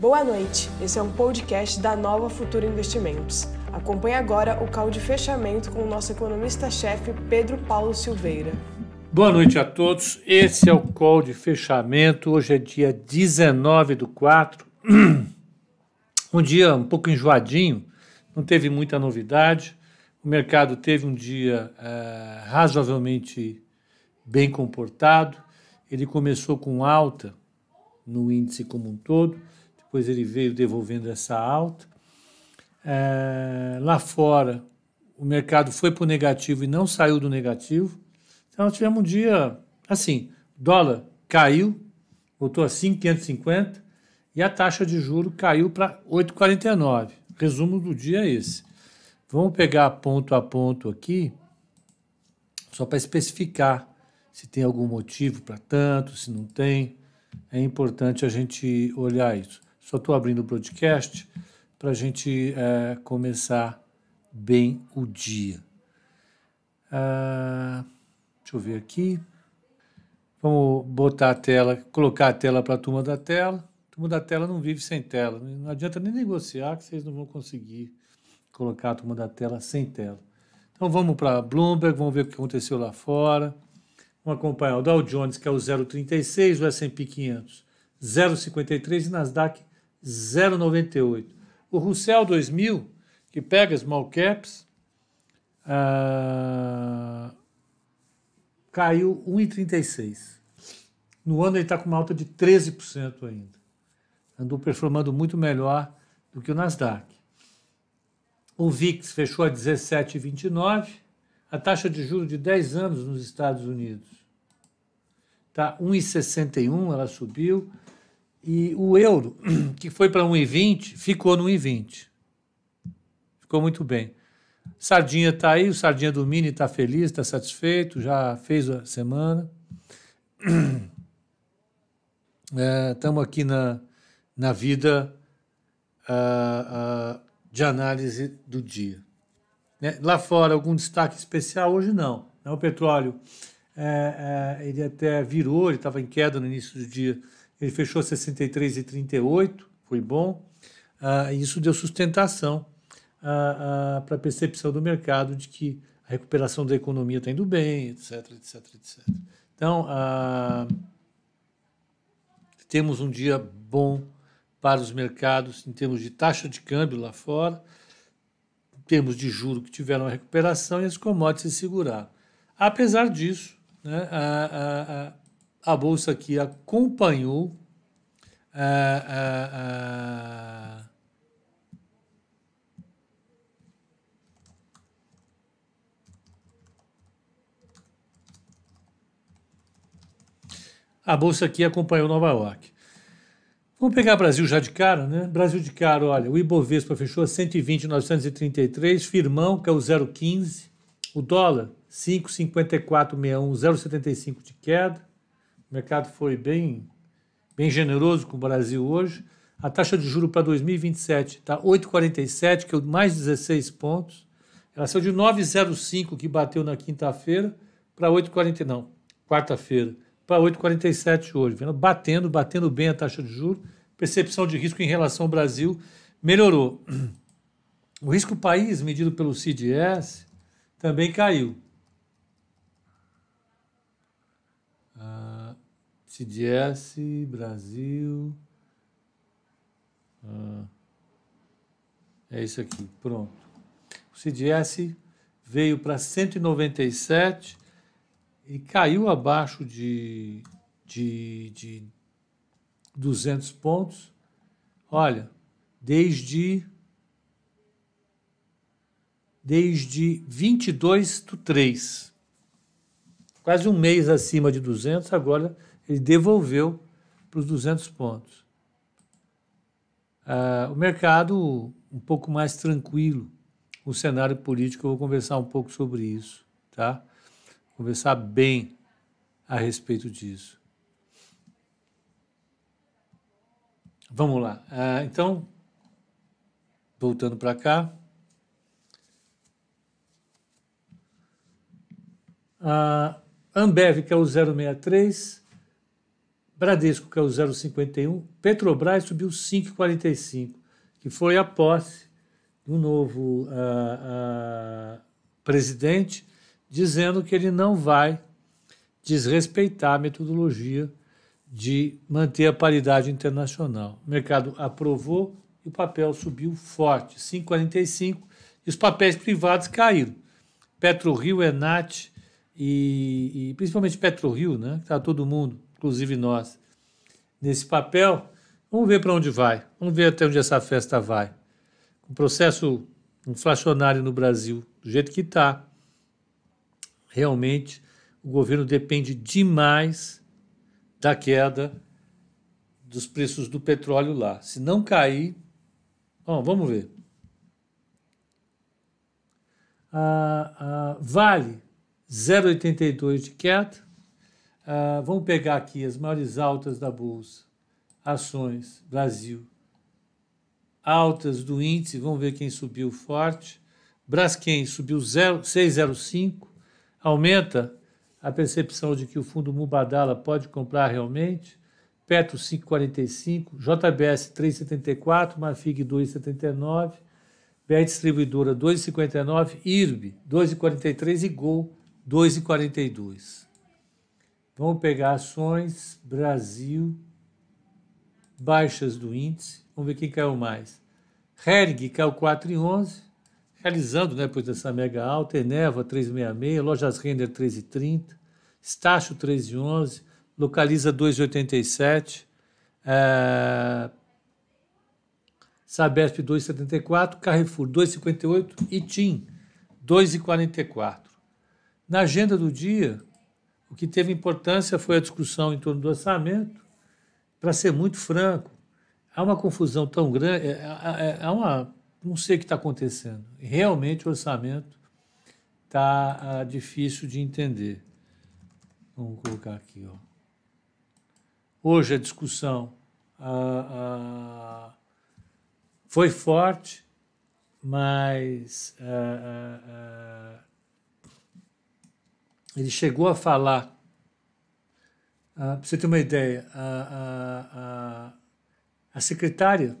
Boa noite, esse é um podcast da Nova Futura Investimentos. Acompanhe agora o call de fechamento com o nosso economista-chefe Pedro Paulo Silveira. Boa noite a todos, esse é o call de fechamento. Hoje é dia 19 do 4, um dia um pouco enjoadinho, não teve muita novidade. O mercado teve um dia é, razoavelmente bem comportado. Ele começou com alta no índice como um todo depois ele veio devolvendo essa alta. É, lá fora, o mercado foi para o negativo e não saiu do negativo. Então, nós tivemos um dia assim: dólar caiu, voltou a 5,550 e a taxa de juro caiu para 8,49. Resumo do dia é esse. Vamos pegar ponto a ponto aqui, só para especificar se tem algum motivo para tanto, se não tem. É importante a gente olhar isso. Só estou abrindo o broadcast para a gente é, começar bem o dia. Ah, deixa eu ver aqui. Vamos botar a tela, colocar a tela para a turma da tela. A turma da tela não vive sem tela. Não adianta nem negociar que vocês não vão conseguir colocar a turma da tela sem tela. Então vamos para Bloomberg, vamos ver o que aconteceu lá fora. Vamos acompanhar o Dow Jones, que é o 0,36, o S&P 500, 0,53 e Nasdaq 0,98. O Russell 2000, que pega small caps, uh, caiu 1,36. No ano ele está com uma alta de 13% ainda. Andou performando muito melhor do que o Nasdaq. O VIX fechou a 17,29. A taxa de juros de 10 anos nos Estados Unidos está 1,61, ela subiu. E o euro, que foi para 1,20, ficou no 1,20. Ficou muito bem. Sardinha está aí, o Sardinha do Mini está feliz, está satisfeito, já fez a semana. Estamos é, aqui na, na vida uh, uh, de análise do dia. Né? Lá fora, algum destaque especial? Hoje não. Né? O petróleo, é, é, ele até virou, ele estava em queda no início do dia, ele fechou 63,38, foi bom. Ah, isso deu sustentação ah, ah, para a percepção do mercado de que a recuperação da economia está indo bem, etc, etc, etc. Então, ah, temos um dia bom para os mercados em termos de taxa de câmbio lá fora, em termos de juro que tiveram a recuperação e as commodities se seguraram. Apesar disso, né, a, a, a bolsa aqui acompanhou a, a, a A bolsa aqui acompanhou Nova York. Vamos pegar Brasil já de cara, né? Brasil de cara, olha, o Ibovespa fechou a 120,933, firmão, que é o 0,15, o dólar 5,5461, 0,75 de queda. O mercado foi bem, bem generoso com o Brasil hoje. A taxa de juro para 2027 está 8,47, que é mais 16 pontos. Ela saiu de 9,05 que bateu na quinta-feira para 8,40 não, quarta-feira, para 8,47 hoje. Vendo? Batendo, batendo bem a taxa de juro. Percepção de risco em relação ao Brasil melhorou. O risco país medido pelo CDS também caiu. CDS, Brasil. Ah, é isso aqui, pronto. O CDS veio para 197 e caiu abaixo de, de, de 200 pontos. Olha, desde desde 22 do 3. Quase um mês acima de 200, agora ele devolveu para os 200 pontos. Ah, o mercado um pouco mais tranquilo, o cenário político, eu vou conversar um pouco sobre isso, tá? Conversar bem a respeito disso. Vamos lá. Ah, então, voltando para cá. A Ambev, que é o 063, Bradesco caiu 0,51, Petrobras subiu 5,45, que foi a posse do novo uh, uh, presidente, dizendo que ele não vai desrespeitar a metodologia de manter a paridade internacional. O mercado aprovou e o papel subiu forte, 5,45, e os papéis privados caíram. PetroRio, Enat e, e principalmente PetroRio, né, que está todo mundo, inclusive nós, nesse papel. Vamos ver para onde vai, vamos ver até onde essa festa vai. O processo inflacionário no Brasil, do jeito que está, realmente o governo depende demais da queda dos preços do petróleo lá. Se não cair, bom, vamos ver. Ah, ah, vale 0,82 de queda. Ah, vamos pegar aqui as maiores altas da Bolsa. Ações, Brasil. Altas do índice, vamos ver quem subiu forte. Braskem subiu 6,05. Aumenta a percepção de que o fundo Mubadala pode comprar realmente, Petro 5,45, JBS 3,74, Marfig 2,79, BR Distribuidora 2,59, IRB 2,43 e Gol 2,42. Vamos pegar ações, Brasil, baixas do índice, vamos ver quem caiu mais. Hering caiu 4,11, realizando, né, depois dessa mega alta, Eneva 366, Lojas Render 3,30, Estácio 3,11, Localiza 2,87, é, Sabesp 2,74, Carrefour 2,58 e TIM 2,44. Na agenda do dia, o que teve importância foi a discussão em torno do orçamento. Para ser muito franco, há uma confusão tão grande, é, é, é uma não sei o que está acontecendo. Realmente o orçamento está ah, difícil de entender. Vamos colocar aqui. Ó. Hoje a discussão ah, ah, foi forte, mas ele chegou a falar. para você ter uma ideia, a, a, a secretária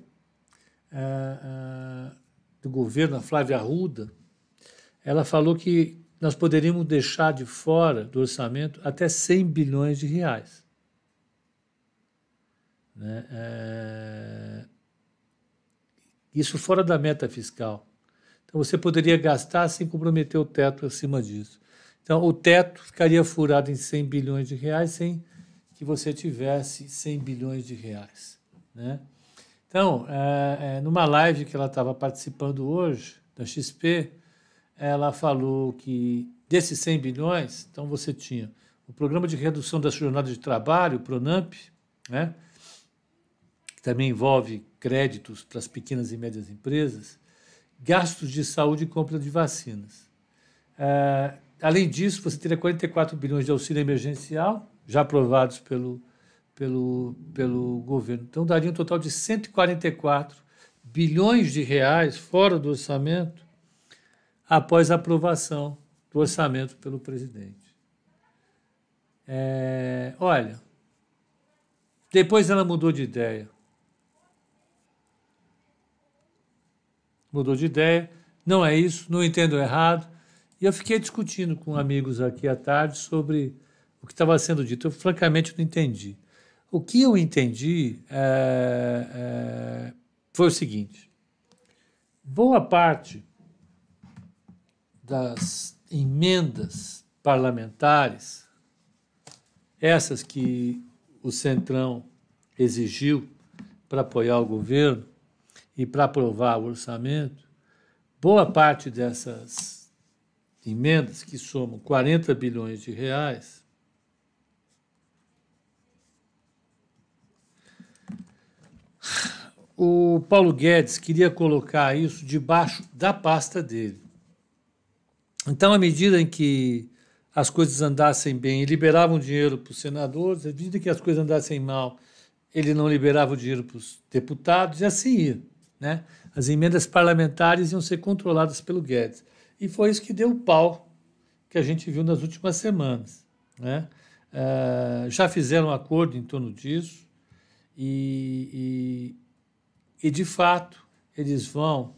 uh, uh, do governo, a Flávia Arruda, ela falou que nós poderíamos deixar de fora do orçamento até 100 bilhões de reais. Né? É... Isso fora da meta fiscal. Então você poderia gastar sem comprometer o teto acima disso. Então o teto ficaria furado em 100 bilhões de reais sem que você tivesse 100 bilhões de reais. Né? Então, é, é, numa live que ela estava participando hoje, da XP, ela falou que desses 100 bilhões, então você tinha o Programa de Redução da Jornada de Trabalho, o PRONAMP, né, que também envolve créditos para as pequenas e médias empresas, gastos de saúde e compra de vacinas. É, além disso, você teria 44 bilhões de auxílio emergencial, já aprovados pelo pelo, pelo governo. Então, daria um total de 144 bilhões de reais fora do orçamento após a aprovação do orçamento pelo presidente. É, olha, depois ela mudou de ideia. Mudou de ideia, não é isso, não entendo errado. E eu fiquei discutindo com amigos aqui à tarde sobre o que estava sendo dito. Eu, francamente, não entendi. O que eu entendi é, é, foi o seguinte: boa parte das emendas parlamentares, essas que o Centrão exigiu para apoiar o governo e para aprovar o orçamento, boa parte dessas emendas, que somam 40 bilhões de reais, o Paulo Guedes queria colocar isso debaixo da pasta dele. Então, à medida em que as coisas andassem bem, ele liberava dinheiro para os senadores, à medida que as coisas andassem mal, ele não liberava o dinheiro para os deputados, e assim ia. Né? As emendas parlamentares iam ser controladas pelo Guedes. E foi isso que deu o pau que a gente viu nas últimas semanas. Né? uh, já fizeram um acordo em torno disso e, e, e de fato, eles vão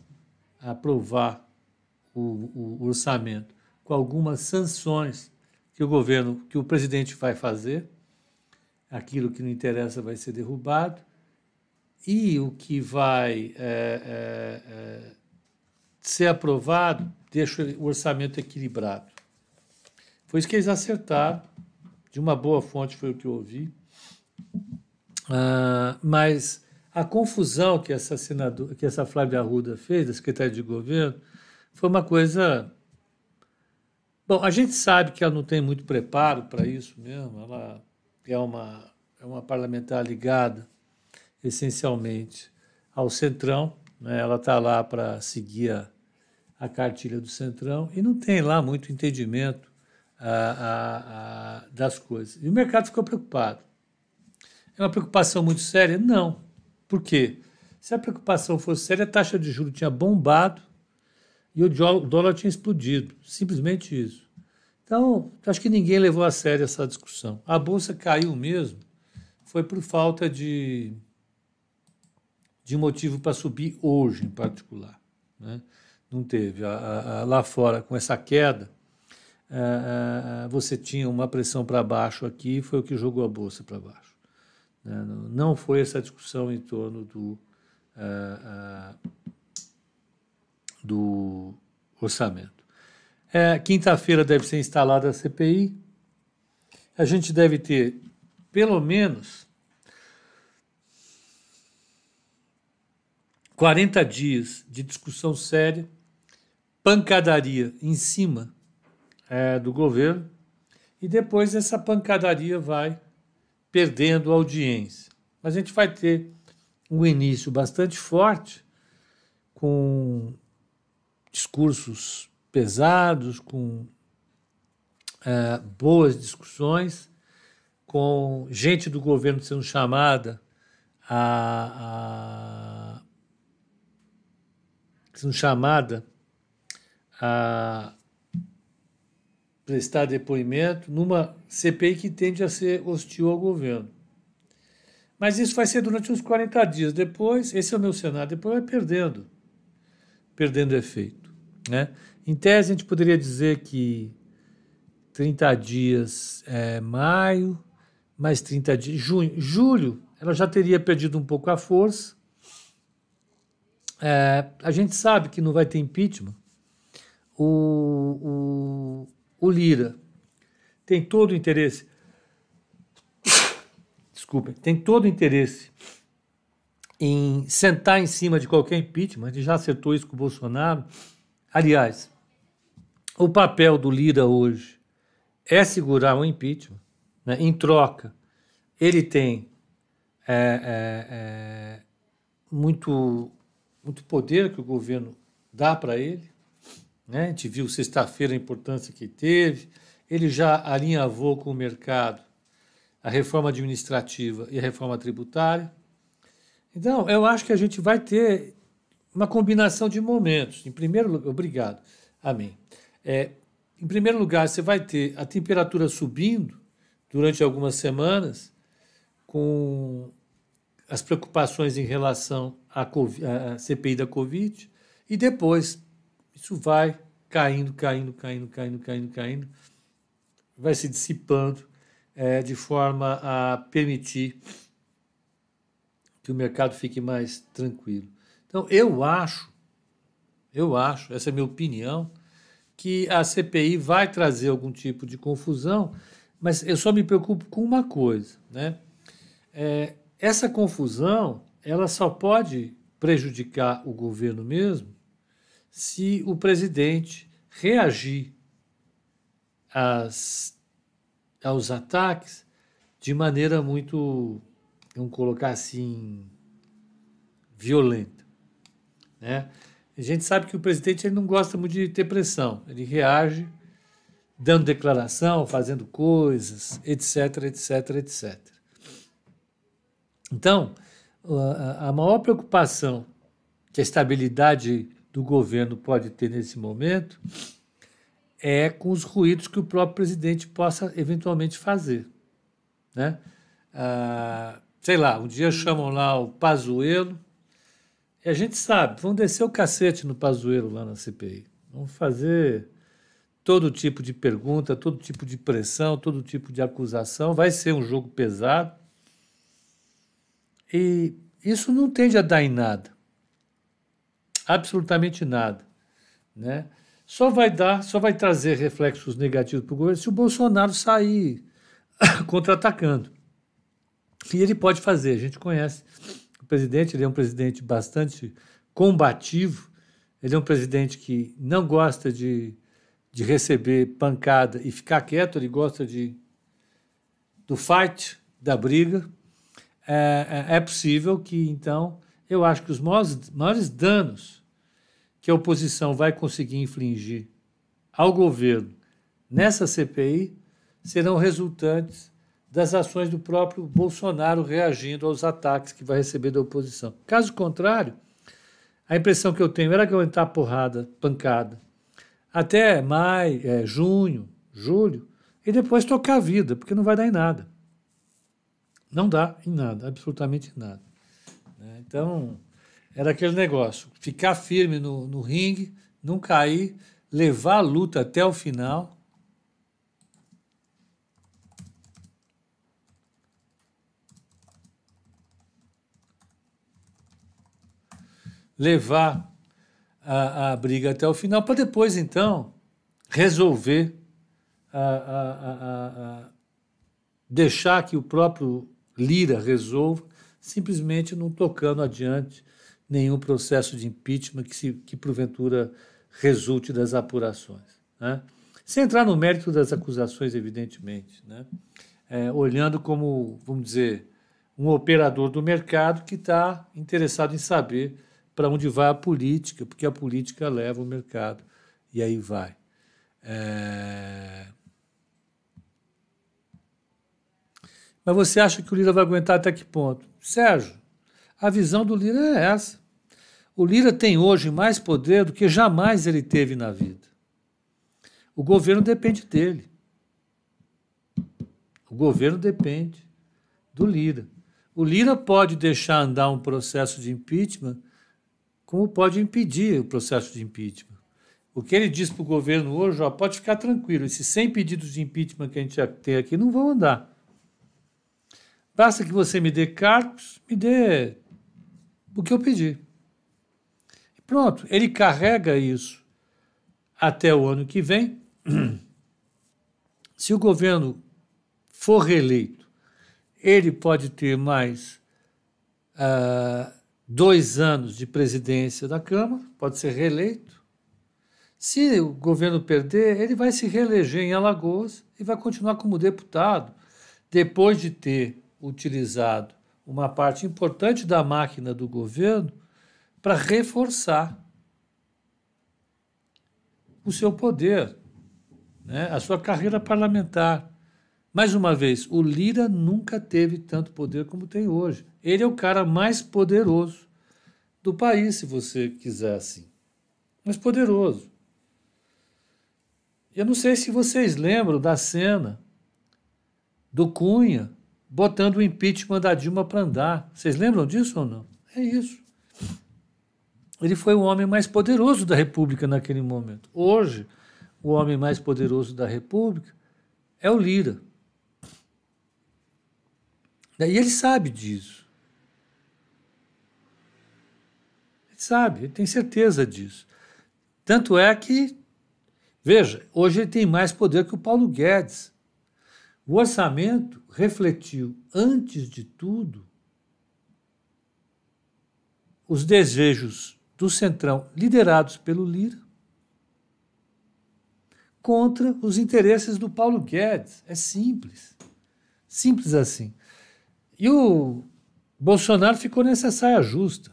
aprovar o, o orçamento com algumas sanções que o governo, que o presidente vai fazer, aquilo que não interessa vai ser derrubado, e o que vai é, é, é, ser aprovado deixa o orçamento equilibrado. Foi isso que eles acertaram, de uma boa fonte foi o que eu ouvi, ah, mas a confusão que essa, que essa Flávia Arruda fez, a secretária de governo, foi uma coisa Bom, a gente sabe que ela não tem muito preparo para isso mesmo. Ela é uma, é uma parlamentar ligada essencialmente ao Centrão. Né? Ela está lá para seguir a, a, cartilha do Centrão e não tem lá muito entendimento a, a, das coisas. E o mercado ficou preocupado. É uma preocupação muito séria? Não. Por quê? Se a preocupação fosse séria, a taxa de juros tinha bombado e o dólar tinha explodido. Simplesmente isso. Então, acho que ninguém levou a sério essa discussão. A bolsa caiu mesmo, foi por falta de, de motivo para subir hoje, em particular. Né? Não teve. A, a, lá fora, com essa queda, a, você tinha uma pressão para baixo aqui, foi o que jogou a bolsa para baixo. Né? Não foi essa discussão em torno do do orçamento. É, Quinta-feira deve ser instalada a CPI. A gente deve ter, pelo menos, 40 dias de discussão séria, pancadaria em cima é, do governo, e depois essa pancadaria vai perdendo audiência. Mas a gente vai ter um início bastante forte com discursos pesados, com é, boas discussões, com gente do governo sendo chamada a, a sendo chamada a prestar depoimento numa CPI que tende a ser hostil ao governo. Mas isso vai ser durante uns 40 dias. Depois, esse é o meu cenário, depois vai perdendo perdendo efeito. Né? Em tese, a gente poderia dizer que 30 dias é maio, mais 30 dias, junho, julho, ela já teria perdido um pouco a força. É, a gente sabe que não vai ter impeachment. O, o, o Lira tem todo o interesse. Desculpa, tem todo o interesse em sentar em cima de qualquer impeachment, ele já acertou isso com o Bolsonaro. Aliás, o papel do Lira hoje é segurar o impeachment. Né? Em troca, ele tem é, é, é, muito, muito poder que o governo dá para ele. Né? A gente viu sexta-feira a importância que teve. Ele já alinhavou com o mercado a reforma administrativa e a reforma tributária. Então, eu acho que a gente vai ter uma combinação de momentos. Em primeiro lugar, obrigado. Amém. É, em primeiro lugar, você vai ter a temperatura subindo durante algumas semanas, com as preocupações em relação à, à CPI da Covid, e depois isso vai caindo, caindo, caindo, caindo, caindo, caindo, vai se dissipando é, de forma a permitir que o mercado fique mais tranquilo. Então, eu acho, eu acho, essa é a minha opinião, que a CPI vai trazer algum tipo de confusão, mas eu só me preocupo com uma coisa, né? É, essa confusão, ela só pode prejudicar o governo mesmo se o presidente reagir às, aos ataques de maneira muito vamos colocar assim, violenta. Né? A gente sabe que o presidente ele não gosta muito de ter pressão, ele reage dando declaração, fazendo coisas, etc, etc, etc. Então, a maior preocupação que a estabilidade do governo pode ter nesse momento é com os ruídos que o próprio presidente possa eventualmente fazer. Né? Ah, sei lá, um dia chamam lá o Pazuelo, e a gente sabe, vão descer o cacete no Pazuelo lá na CPI. Vão fazer todo tipo de pergunta, todo tipo de pressão, todo tipo de acusação. Vai ser um jogo pesado. E isso não tende a dar em nada. Absolutamente nada. Né? Só vai dar, só vai trazer reflexos negativos para o governo se o Bolsonaro sair contra-atacando. E ele pode fazer, a gente conhece o presidente, ele é um presidente bastante combativo, ele é um presidente que não gosta de, de receber pancada e ficar quieto, ele gosta de do fight, da briga. É, é, é possível que, então, eu acho que os maiores, maiores danos que a oposição vai conseguir infligir ao governo nessa CPI serão resultantes das ações do próprio Bolsonaro reagindo aos ataques que vai receber da oposição. Caso contrário, a impressão que eu tenho era que aguentar porrada, pancada, até maio, é, junho, julho, e depois tocar a vida, porque não vai dar em nada. Não dá em nada, absolutamente nada. Né? Então, era aquele negócio: ficar firme no, no ringue, não cair, levar a luta até o final. Levar a, a briga até o final, para depois, então, resolver, a, a, deixar que o próprio Lira resolva, simplesmente não tocando adiante nenhum processo de impeachment que, se, que porventura resulte das apurações. Né? Sem entrar no mérito das acusações, evidentemente, né? É, olhando como, vamos dizer, um operador do mercado que está interessado em saber para onde vai a política, porque a política leva o mercado e aí vai. É... Mas você acha que o Lira vai aguentar até que ponto? Sérgio, a visão do Lira é essa. O Lira tem hoje mais poder do que jamais ele teve na vida. O governo depende dele. O governo depende do Lira. O Lira pode deixar andar um processo de impeachment como pode impedir o processo de impeachment. O que ele diz para o governo hoje, ó, pode ficar tranquilo, esses 100 pedidos de impeachment que a gente tem aqui não vão andar. Basta que você me dê cargos, me dê o que eu pedi. Pronto, ele carrega isso até o ano que vem. Se o governo for reeleito, ele pode ter mais uh, dois anos de presidência da Câmara, pode ser reeleito. Se o governo perder, ele vai se reeleger em Alagoas e vai continuar como deputado, depois de ter utilizado uma parte importante da máquina do governo para reforçar o seu poder, né? a sua carreira parlamentar. Mais uma vez, o Lira nunca teve tanto poder como tem hoje. Ele é o cara mais poderoso do país, se você quiser assim. Mais poderoso. Eu não sei se vocês lembram da cena do Cunha botando o impeachment da Dilma para andar. Vocês lembram disso ou não? É isso. Ele foi o homem mais poderoso da República naquele momento. Hoje, o homem mais poderoso da República é o Lira. E ele sabe disso. Ele sabe, ele tem certeza disso. Tanto é que, veja, hoje ele tem mais poder que o Paulo Guedes. O orçamento refletiu, antes de tudo, os desejos do Centrão, liderados pelo Lira, contra os interesses do Paulo Guedes. É simples. Simples assim. E o Bolsonaro ficou nessa saia justa.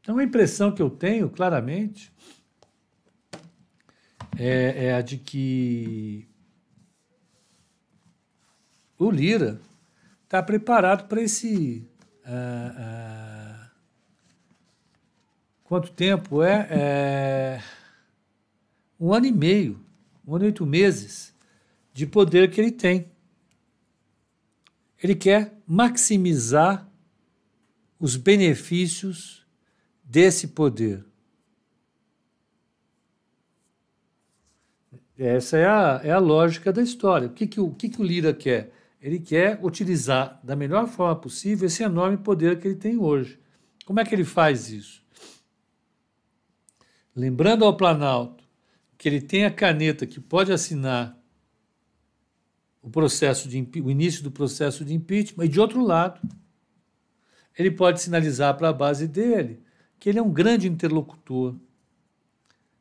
Então a impressão que eu tenho, claramente, é, é a de que o Lira está preparado para esse. Uh, uh, quanto tempo é? é? Um ano e meio, um ano e oito meses de poder que ele tem. Ele quer maximizar os benefícios desse poder. Essa é a, é a lógica da história. O que, que, o, que, que o Lira quer? Ele quer utilizar da melhor forma possível esse enorme poder que ele tem hoje. Como é que ele faz isso? Lembrando ao Planalto que ele tem a caneta que pode assinar o processo de o início do processo de impeachment e de outro lado ele pode sinalizar para a base dele que ele é um grande interlocutor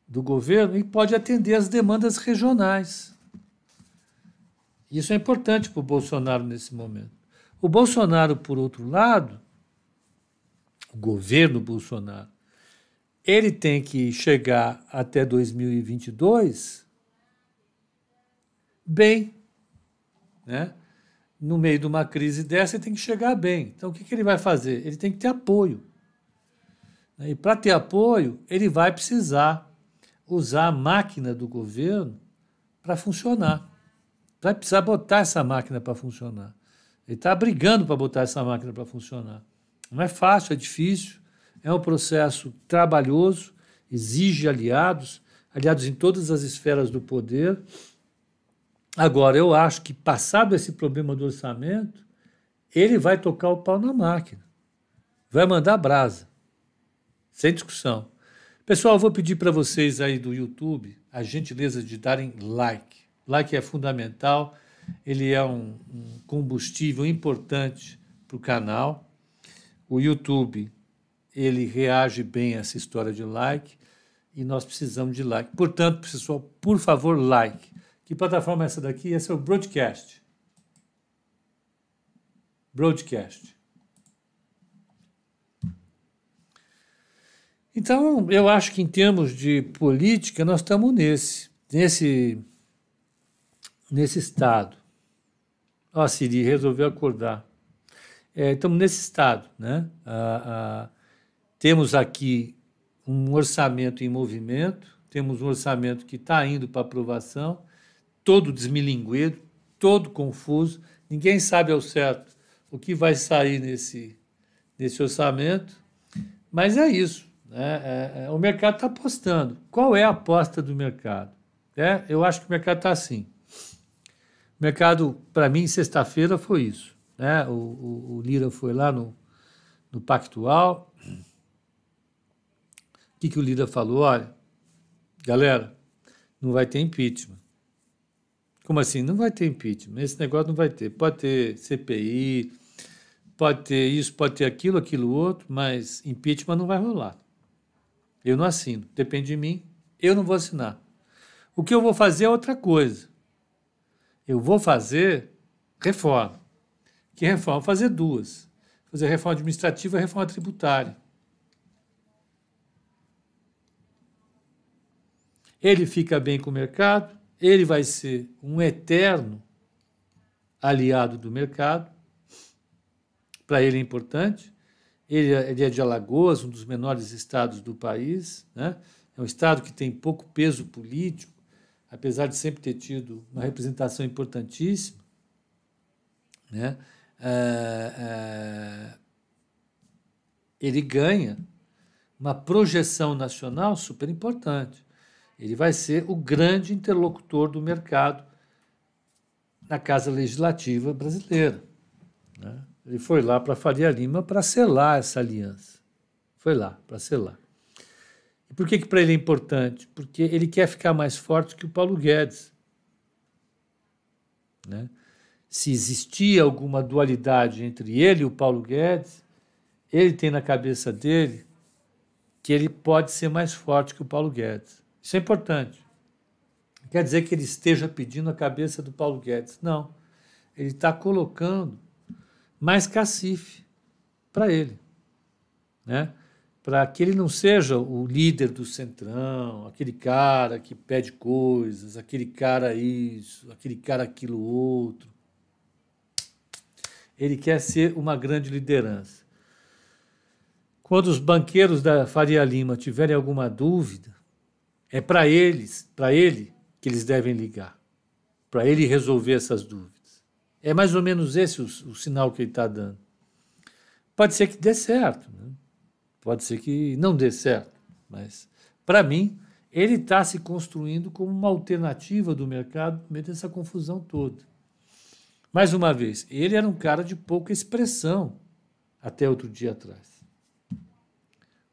do governo e pode atender às demandas regionais. Isso é importante para o Bolsonaro nesse momento. O Bolsonaro, por outro lado, o governo Bolsonaro, ele tem que chegar até 2022 bem, né? No meio de uma crise dessa, ele tem que chegar bem. Então, o que, que ele vai fazer? Ele tem que ter apoio. E para ter apoio, ele vai precisar usar a máquina do governo para funcionar. Vai precisar botar essa máquina para funcionar. Ele está brigando para botar essa máquina para funcionar. Não é fácil, é difícil, é um processo trabalhoso, exige aliados, aliados em todas as esferas do poder. Agora, eu acho que, passado esse problema do orçamento, ele vai tocar o pau na máquina, vai mandar brasa, sem discussão. Pessoal, eu vou pedir para vocês aí do YouTube a gentileza de darem like. Like é fundamental, ele é um, um combustível importante para o canal. O YouTube ele reage bem a essa história de like e nós precisamos de like. Portanto, pessoal, por favor, like. Que plataforma é essa daqui? Esse é o Broadcast. Broadcast. Então, eu acho que em termos de política, nós estamos nesse, nesse, nesse estado. Ó, Siri resolveu acordar. É, estamos nesse estado. Né? Ah, ah, temos aqui um orçamento em movimento, temos um orçamento que está indo para aprovação, todo desmilinguido, todo confuso, ninguém sabe ao certo o que vai sair nesse, nesse orçamento, mas é isso. Né? É, é, o mercado está apostando. Qual é a aposta do mercado? É, eu acho que o mercado está assim. O mercado, para mim, sexta-feira foi isso. Né? O, o, o, Lira foi lá no, no Pactual. Que, que o Lira falou? Olha, galera, não vai ter impeachment. Como assim? Não vai ter impeachment. Esse negócio não vai ter. Pode ter CPI, pode ter isso, pode ter aquilo, aquilo outro, mas impeachment não vai rolar. Eu não assino. Depende de mim. Eu não vou assinar. O que eu vou fazer é outra coisa. Eu vou fazer reforma. Que reforma? Fazer duas. Fazer reforma administrativa e reforma tributária. Ele fica bem com o mercado, ele vai ser um eterno aliado do mercado. Para ele é importante. Ele, é, ele é de Alagoas, um dos menores estados do país. Né? É um estado que tem pouco peso político, apesar de sempre ter tido uma representação importantíssima. Né? É, é, ele ganha uma projeção nacional super importante. Ele vai ser o grande interlocutor do mercado na Casa Legislativa brasileira. Né? Ele foi lá para Faria Lima para selar essa aliança. Foi lá para selar. E por que, que para ele é importante? Porque ele quer ficar mais forte que o Paulo Guedes. Né? Se existia alguma dualidade entre ele e o Paulo Guedes, ele tem na cabeça dele que ele pode ser mais forte que o Paulo Guedes. Isso é importante. Quer dizer que ele esteja pedindo a cabeça do Paulo Guedes. Não. Ele está colocando mais cacife para ele, né? Para que ele não seja o líder do centrão, aquele cara que pede coisas, aquele cara isso, aquele cara aquilo outro. Ele quer ser uma grande liderança. Quando os banqueiros da Faria Lima tiverem alguma dúvida, é para eles, para ele que eles devem ligar, para ele resolver essas dúvidas. É mais ou menos esse o, o sinal que ele está dando. Pode ser que dê certo, né? pode ser que não dê certo, mas para mim ele está se construindo como uma alternativa do mercado no meio dessa confusão toda. Mais uma vez, ele era um cara de pouca expressão até outro dia atrás.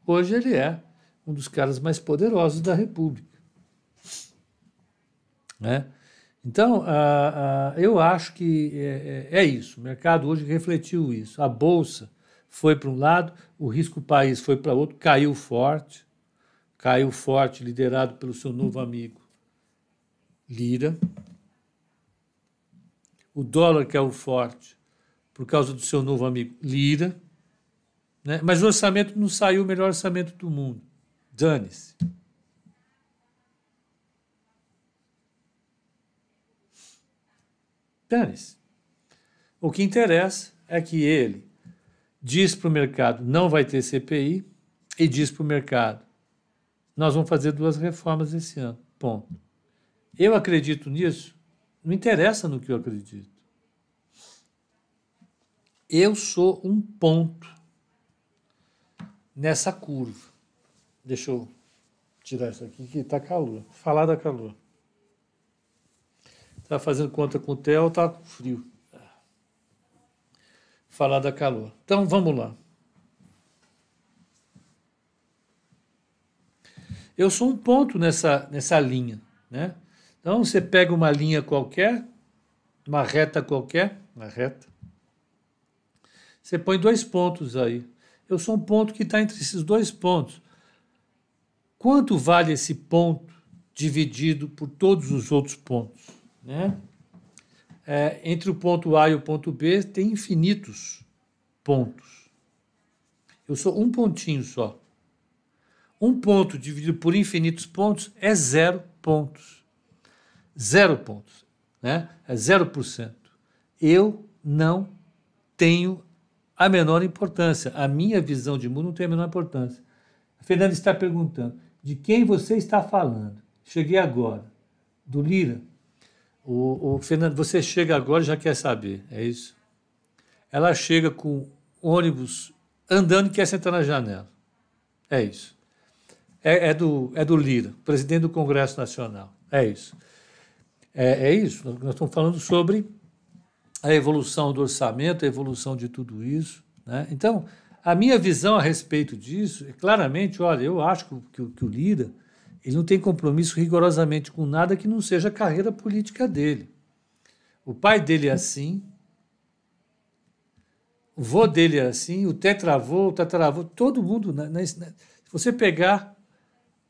Hoje ele é um dos caras mais poderosos da República. Né? Então, eu acho que é, é, é, isso. O mercado hoje refletiu isso. A bolsa foi para um lado, o risco país foi para outro, caiu forte, caiu forte, liderado pelo seu novo amigo Lira. O dólar caiu forte por causa do seu novo amigo Lira. Né? Mas o orçamento não saiu o melhor orçamento do mundo. Dane-se. Dane-se. O que interessa é que ele diz para o mercado não vai ter CPI e diz para o mercado nós vamos fazer duas reformas esse ano. Ponto. Eu acredito nisso, não interessa no que eu acredito. Eu sou um ponto nessa curva. Deixa eu tirar isso aqui que está calor. Falar da calor. Está fazendo conta com o Theo, está frio. Falar da calor. Então vamos lá. Eu sou um ponto nessa, nessa linha. Né? Então você pega uma linha qualquer, uma reta qualquer, uma reta. Você põe dois pontos aí. Eu sou um ponto que está entre esses dois pontos. Quanto vale esse ponto dividido por todos os outros pontos? Né? É, entre o ponto A e o ponto B tem infinitos pontos. Eu sou um pontinho só. Um ponto dividido por infinitos pontos é zero pontos. Zero pontos. Né? É zero por cento. Eu não tenho a menor importância. A minha visão de mundo não tem a menor importância. A Fernanda está perguntando: de quem você está falando? Cheguei agora. Do Lira? O, o Fernando, você chega agora e já quer saber, é isso? Ela chega com ônibus andando e quer sentar na janela. É isso. É, é, do, é do Lira, presidente do Congresso Nacional. É isso. É, é isso. Nós estamos falando sobre a evolução do orçamento, a evolução de tudo isso. Né? Então, a minha visão a respeito disso é claramente: olha, eu acho que, que, o Lira ele não tem compromisso rigorosamente com nada que não seja a carreira política dele. O pai dele é assim, o vô dele é assim, o tetravô, o tataravô, todo mundo. Né, né, se você pegar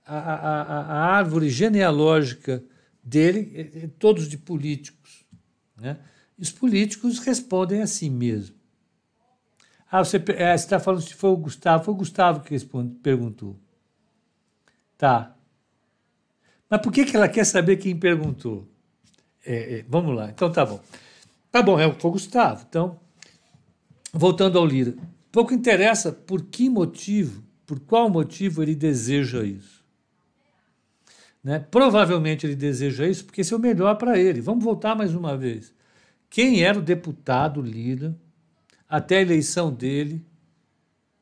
a, a, a árvore genealógica dele, é, é, todos de políticos. Né? E os políticos respondem assim mesmo. Ah, você é, está falando se foi o Gustavo. Foi o Gustavo que responde, perguntou. Tá. Mas por que, que ela quer saber quem perguntou? É, é, vamos lá, então tá bom. Tá bom, é, o Gustavo. Então, voltando ao Lira. Pouco interessa por que motivo, por qual motivo ele deseja isso. Né? Provavelmente ele deseja isso porque isso é o melhor para ele. Vamos voltar mais uma vez. Quem era o deputado Lira até a eleição dele,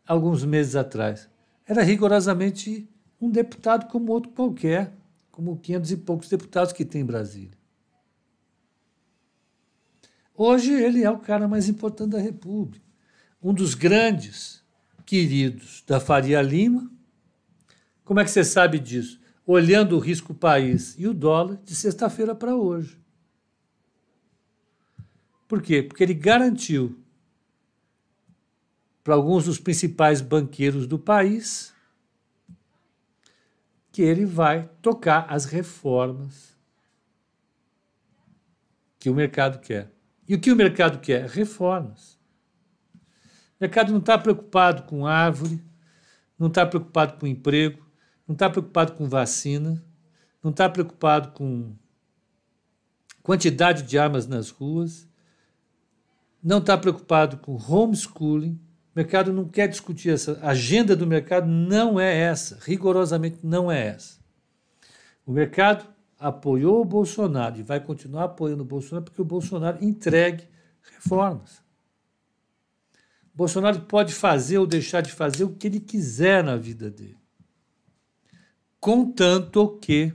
alguns meses atrás? Era rigorosamente um deputado como outro qualquer como 500 e poucos deputados que tem em Brasília. Hoje ele é o cara mais importante da República, um dos grandes queridos da Faria Lima. Como é que você sabe disso? Olhando o risco país e o dólar de sexta-feira para hoje. Por quê? Porque ele garantiu para alguns dos principais banqueiros do país que ele vai tocar as reformas que o mercado quer. E o que o mercado quer? Reformas. O mercado não está preocupado com árvore, não está preocupado com emprego, não está preocupado com vacina, não está preocupado com quantidade de armas nas ruas, não está preocupado com homeschooling, o mercado não quer discutir essa. A agenda do mercado não é essa, rigorosamente não é essa. O mercado apoiou o Bolsonaro e vai continuar apoiando o Bolsonaro porque o Bolsonaro entregue Reformas. Bolsonaro pode fazer ou deixar de fazer o que ele quiser na vida dele. Contanto que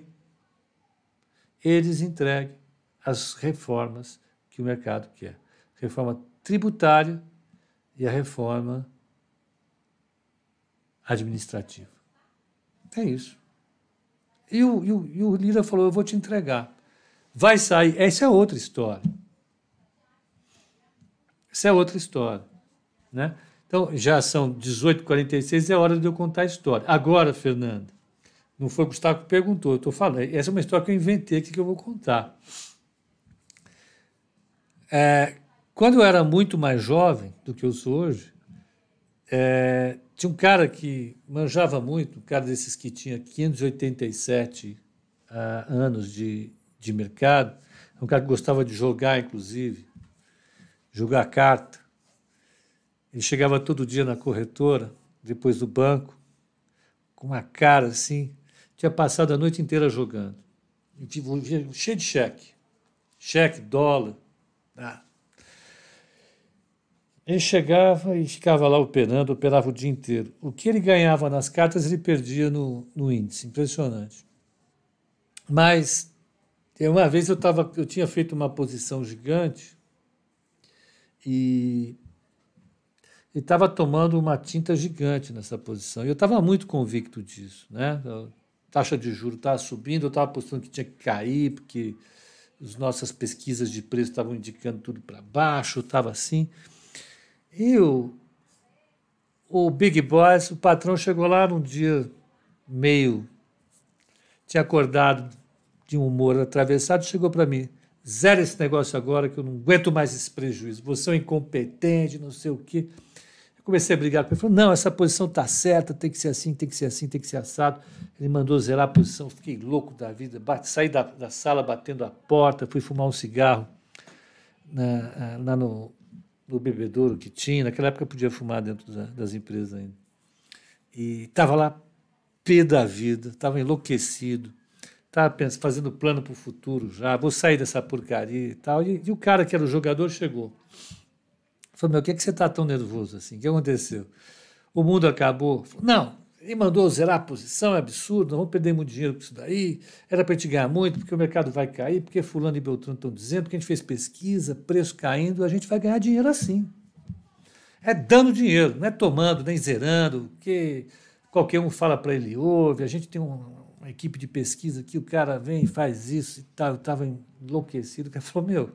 eles entreguem as reformas que o mercado quer. Reforma tributária e a reforma administrativa. É isso. E o, e o, e o Lira falou: Eu vou te entregar. Vai sair. Essa é outra história. Essa é outra história. Né? Então, já são 18h46, é hora de eu contar a história. Agora, Fernanda, não foi o Gustavo que perguntou, eu estou falando. Essa é uma história que eu inventei aqui que eu vou contar. É, quando eu era muito mais jovem do que eu sou hoje, é, tinha um cara que manjava muito, um cara desses que tinha 587 uh, ah, anos de, de mercado, um cara que gostava de jogar, inclusive, jogar carta. Ele chegava todo dia na corretora, depois do banco, com uma cara assim, tinha passado a noite inteira jogando. Cheio de cheque. Cheque, dólar. Ah. Ele chegava e ficava lá operando, operava o dia inteiro. O que ele ganhava nas cartas, ele perdia no, no índice. Impressionante. Mas, uma vez eu, tava, eu tinha feito uma posição gigante e estava tomando uma tinta gigante nessa posição. E eu estava muito convicto disso. Né? A taxa de juros estava subindo, eu estava apostando que tinha que cair, porque as nossas pesquisas de preço estavam indicando tudo para baixo, estava assim. E o, o Big Boss, o patrão chegou lá num dia meio. tinha acordado de um humor atravessado, chegou para mim. Zero esse negócio agora, que eu não aguento mais esse prejuízo. Você é um incompetente, não sei o quê. Eu comecei a brigar com ele. Falou: não, essa posição está certa, tem que ser assim, tem que ser assim, tem que ser assado. Ele mandou zerar a posição, fiquei louco da vida. Bate, saí da, da sala batendo a porta, fui fumar um cigarro na, lá no, no bebedouro que tinha. Naquela época podia fumar dentro da, das empresas ainda. E estava lá pé da vida, estava enlouquecido, estava fazendo plano para o futuro já, vou sair dessa porcaria e tal. E, e, o cara que era o jogador chegou. Falou, meu, o que, é que você está tão nervoso assim? O que aconteceu? O mundo acabou? Falou, não, ele mandou zerar a posição, é absurdo, vamos perder muito dinheiro com isso daí. Era para a gente ganhar muito, porque o mercado vai cair, porque Fulano e Beltrano estão dizendo, porque a gente fez pesquisa, preço caindo, a gente vai ganhar dinheiro assim. É dando dinheiro, não é tomando, nem zerando, que qualquer um fala para ele ouve. A gente tem uma, uma equipe de pesquisa que o cara vem e faz isso e tal. Eu estava enlouquecido. O cara falou: Meu,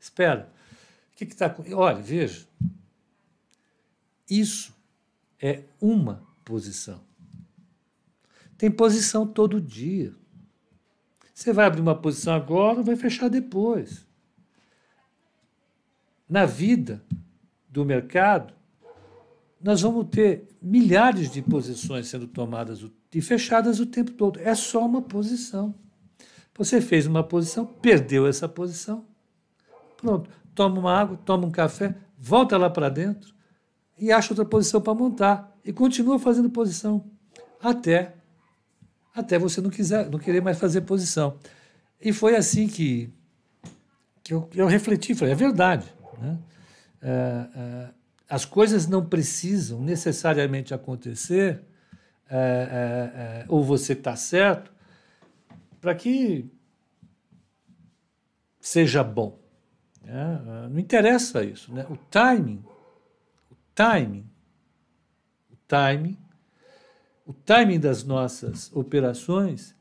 espera, o que está. Olha, veja, isso é uma posição. Tem posição todo dia. Você vai abrir uma posição agora, vai fechar depois. Na vida do mercado, nós vamos ter milhares de posições sendo tomadas e fechadas o tempo todo. É só uma posição. Você fez uma posição, perdeu essa posição. Pronto. Toma uma água, toma um café, volta lá para dentro e acha outra posição para montar e continua fazendo posição até até você não quiser não querer mais fazer posição e foi assim que, que eu, eu refleti falei é verdade né? é, é, as coisas não precisam necessariamente acontecer é, é, é ou você está certo para que seja bom né? não interessa isso né? o timing o timing timing, o timing das nossas operações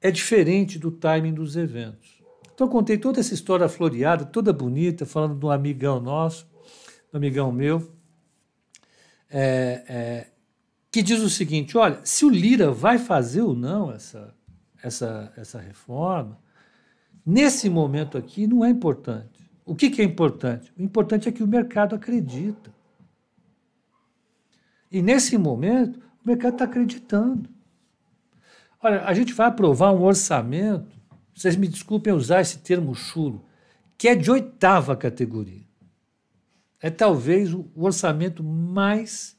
é diferente do timing dos eventos. Então, eu contei toda essa história floreada, toda bonita, falando de um amigão nosso, um amigão meu, é, é, que diz o seguinte: olha, se o Lira vai fazer ou não essa, essa, essa reforma, nesse momento aqui não é importante. O que, que é importante? O importante é que o mercado acredita. E nesse momento, o mercado está acreditando. Olha, a gente vai aprovar um orçamento, vocês me desculpem usar esse termo chulo, que é de oitava categoria. É talvez o orçamento mais.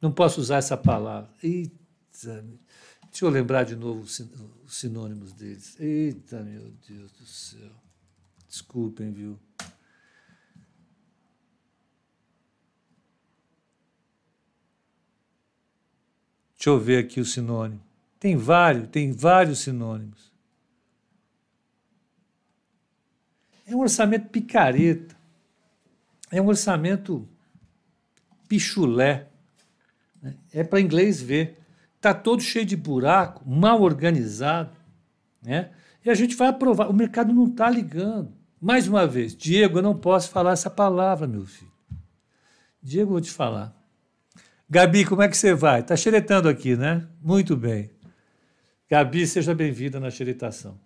Não posso usar essa palavra. Eita, deixa eu lembrar de novo os sinônimos deles. Eita, meu Deus do céu. Desculpem, viu? Deixa eu ver aqui o sinônimo. Tem vários, tem vários sinônimos. É um orçamento picareta. É um orçamento pichulé. Né? É para inglês ver. Está todo cheio de buraco, mal organizado. Né? E a gente vai aprovar. O mercado não está ligando. Mais uma vez, Diego, eu não posso falar essa palavra, meu filho. Diego, eu vou te falar. Gabi, como é que você vai? Está xeretando aqui, né? Muito bem. Gabi, seja bem-vinda na xeretação.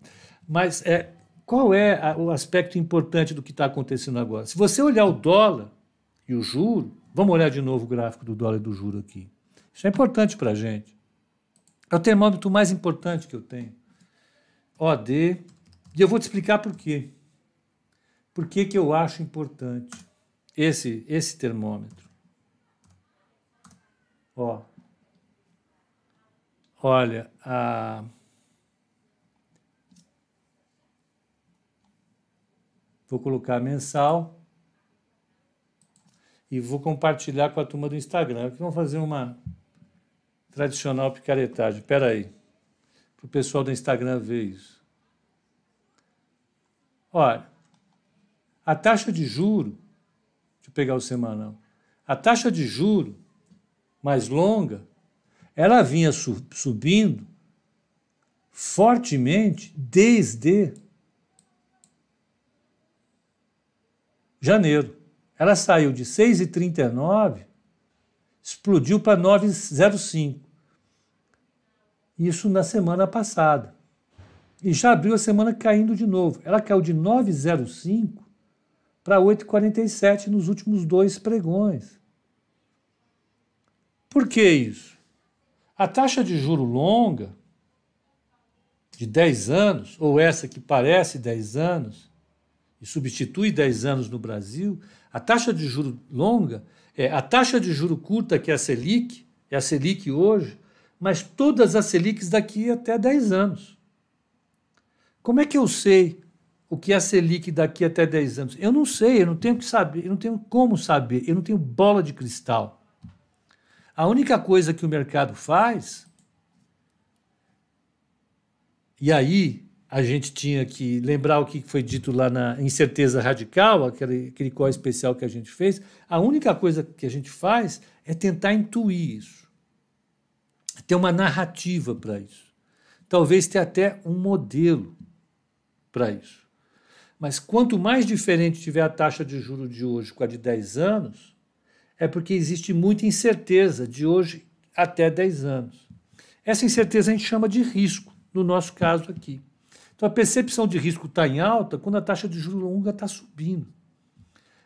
Mas é, qual é a, o aspecto importante do que está acontecendo agora? Se você olhar o dólar e o juro, vamos olhar de novo o gráfico do dólar e do juro aqui. Isso é importante para a gente. É o termômetro mais importante que eu tenho. OD. E eu vou te explicar por quê. Por que, que eu acho importante esse, esse termômetro? Ó, olha, a, vou colocar mensal e vou compartilhar com a turma do Instagram. Vamos fazer uma tradicional picaretagem. Espera aí, para o pessoal do Instagram ver isso. Olha, a taxa de juro, deixa eu pegar o semanal, a taxa de juro mais longa, ela vinha su subindo fortemente desde janeiro. Ela saiu de 6,39, explodiu para 9,05. Isso na semana passada. E já abriu a semana caindo de novo. Ela caiu de 9,05 para 8,47 nos últimos dois pregões. Por que isso? A taxa de juro longa, de 10 anos, ou essa que parece 10 anos, e substitui 10 anos no Brasil, a taxa de juro longa é a taxa de juro curta, que é a Selic, é a Selic hoje, mas todas as Selics daqui até 10 anos. Como é que eu sei o que é a Selic daqui até 10 anos? Eu não sei, eu não tenho que saber, eu não tenho como saber, eu não tenho bola de cristal. A única coisa que o mercado faz, e aí a gente tinha que lembrar o que foi dito lá na incerteza radical, aquele, aquele especial que a gente fez, a única coisa que a gente faz é tentar intuir isso. Ter uma narrativa para isso. Talvez ter até um modelo para isso. Mas quanto mais diferente tiver a taxa de juro de hoje com a de 10 anos, é porque existe muita incerteza de hoje até 10 anos. Essa incerteza a gente chama de risco, no nosso caso aqui. Então a percepção de risco está em alta quando a taxa de juros longa está subindo.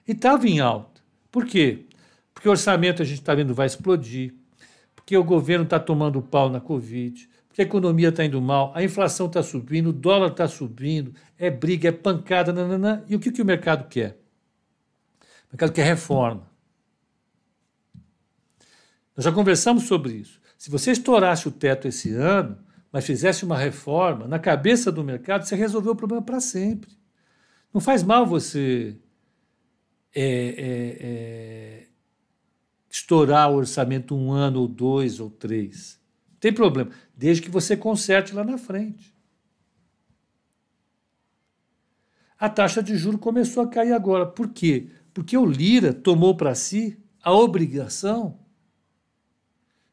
E estava em alta. Por quê? Porque o orçamento a gente está vendo vai explodir, porque o governo está tomando pau na Covid, porque a economia está indo mal, a inflação está subindo, o dólar está subindo, é briga, é pancada, nananã. e o que, que o mercado quer? O mercado quer reforma. Nós já conversamos sobre isso. Se você estourasse o teto esse ano, mas fizesse uma reforma, na cabeça do mercado, você resolveu o problema para sempre. Não faz mal você é, é, é, estourar o orçamento um ano, ou dois, ou três. Não tem problema, desde que você conserte lá na frente. A taxa de juro começou a cair agora. Por quê? Porque o Lira tomou para si a obrigação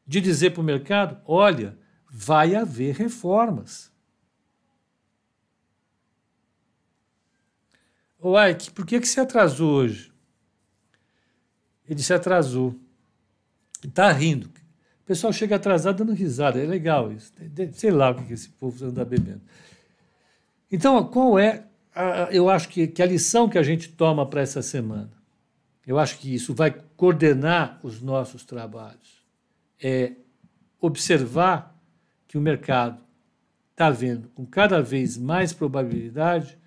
de dizer para o mercado: olha, vai haver reformas. Ô Ike, por que, que você atrasou hoje? Ele se atrasou. Está rindo. O pessoal chega atrasado dando risada. É legal isso. Sei lá o que esse povo anda bebendo. Então, qual é, a, eu acho que, que a lição que a gente toma para essa semana? Eu acho que isso vai coordenar os nossos trabalhos é observar que o mercado está vendo com cada vez mais probabilidade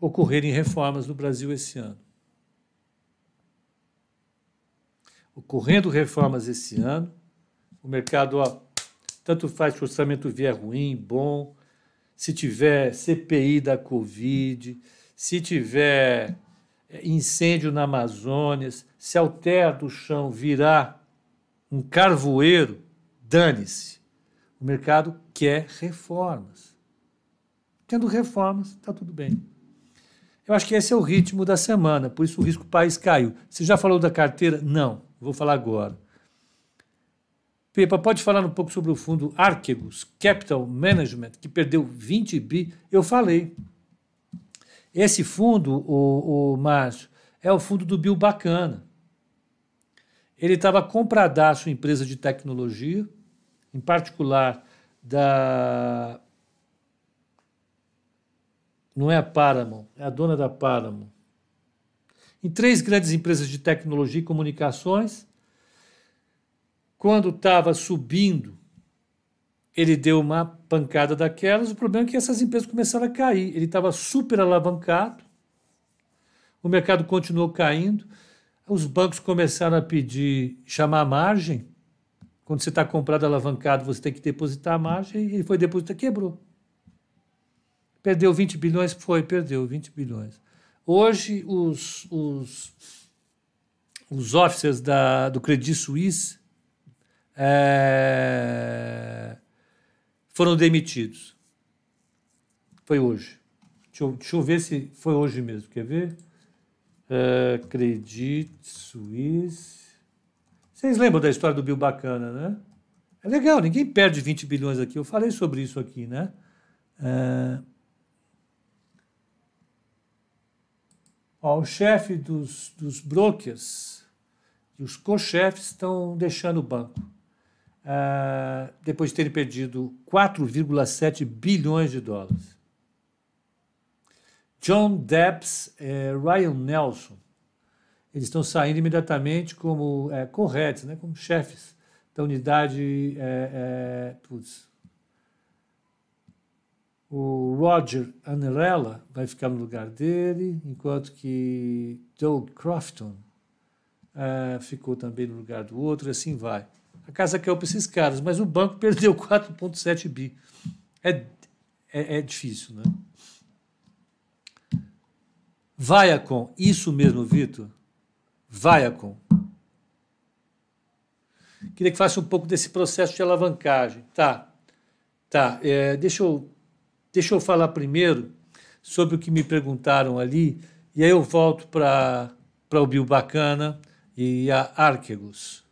ocorrerem reformas no Brasil esse ano. Ocorrendo reformas esse ano, o mercado, ó, tanto faz que o orçamento vier ruim, bom, se tiver CPI da Covid, se tiver é, incêndio na Amazônia, se a do chão virar um carvoeiro Dane-se. O mercado quer reformas. Tendo reformas, está tudo bem. Eu acho que esse é o ritmo da semana, por isso o risco país caiu. Você já falou da carteira? Não, vou falar agora. Pepa, pode falar um pouco sobre o fundo Archegos Capital Management, que perdeu 20 bi? Eu falei. Esse fundo, o, o Márcio, é o fundo do Bill Bacana. Ele estava compradaço em empresa de tecnologia, em particular da. Não é a Paramount, é a dona da Paramount. Em três grandes empresas de tecnologia e comunicações. Quando estava subindo, ele deu uma pancada daquelas. O problema é que essas empresas começaram a cair. Ele estava super alavancado, o mercado continuou caindo, os bancos começaram a pedir, chamar margem. Quando você está comprado alavancado, você tem que depositar a margem, e foi depositar, quebrou. Perdeu 20 bilhões? Foi, perdeu 20 bilhões. Hoje, os, os, os officers da, do Credit Suisse é, foram demitidos. Foi hoje. Deixa eu, deixa eu, ver se foi hoje mesmo. Quer ver? É, Credit Suisse. Vocês lembram da história do Bill Bacana, né? É legal, ninguém perde 20 bilhões aqui. Eu falei sobre isso aqui, né? É... Ó, o chefe dos, dos brokers e os co-chefes estão deixando o banco. Uh, depois de terem perdido 4,7 bilhões de dólares. John Debs e Ryan Nelson, eles estão saindo imediatamente como é, corretos, né, como chefes da unidade. É, é, putz, o Roger Anarella vai ficar no lugar dele, enquanto que Doug Crofton uh, ficou também no lugar do outro, e assim vai. A casa caiu para esses caras, mas o banco perdeu 4,7 bi. É, é, é difícil, né? Viacom, isso mesmo, Vitor? Viacom. Queria que faça um pouco desse processo de alavancagem. Tá, tá. É, deixa, eu, deixa eu falar primeiro sobre o que me perguntaram ali, e aí eu volto para o Bio Bacana e a Arquegos.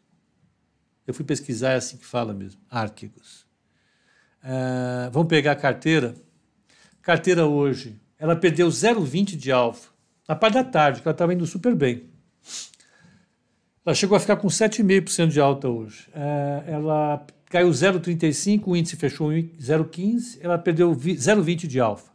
Eu fui pesquisar, é assim que fala mesmo, Arquegos. Uh, vamos pegar a carteira. Carteira hoje, ela perdeu 0,20 de alfa. Na parte da tarde, que ela estava indo super bem. Ela chegou a ficar com 7,5% de alta hoje. Uh, ela caiu 0,35, o índice fechou em 0,15, ela perdeu 0,20 de alfa.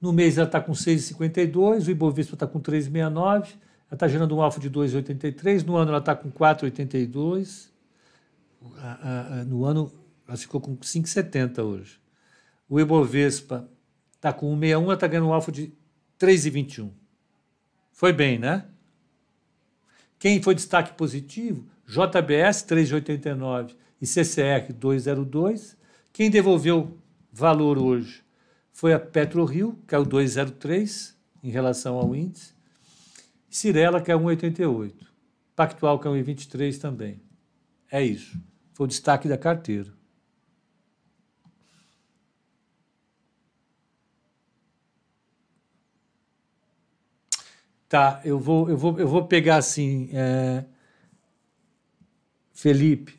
No mês ela está com 6,52, o Ibovespa está com 3,69, ela está gerando um alfa de 2,83. No ano ela está com 4,82. No ano ela ficou com 5,70 hoje. O Ibovespa está com 1,61, ela está ganhando um alfa de 3,21. Foi bem, né? Quem foi destaque positivo? JBS 3,89 e CCR 2,02. Quem devolveu valor hoje foi a PetroRio, caiu 2,03 em relação ao índice. Cirela, que é 1,88. Pactual, que é 1,23 também. É isso. Foi o destaque da carteira. Tá, eu vou, eu vou, eu vou pegar assim. É... Felipe.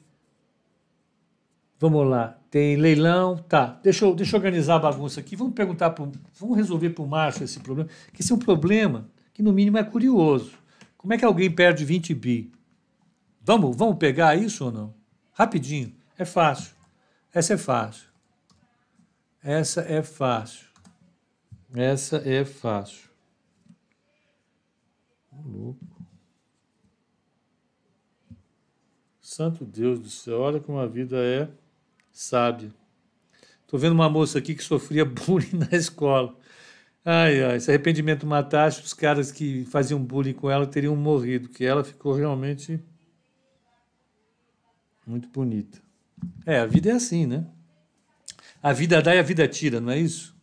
Vamos lá. Tem leilão. Tá. Deixa eu, deixa eu organizar a bagunça aqui. Vamos perguntar pro, Vamos resolver para o Márcio esse problema. Que esse é um problema que no mínimo é curioso. Como é que alguém perde 20 bi? Vamos, vamos pegar isso ou não? Rapidinho. É fácil. Essa é fácil. Essa é fácil. Essa é fácil. Louco. Santo Deus do céu, olha como a vida é sábia. Estou vendo uma moça aqui que sofria bullying na escola. Ai, ai, se arrependimento matasse, os caras que faziam bullying com ela teriam morrido, que ela ficou realmente muito bonita. É, a vida é assim, né? A vida dá e a vida tira, não é isso?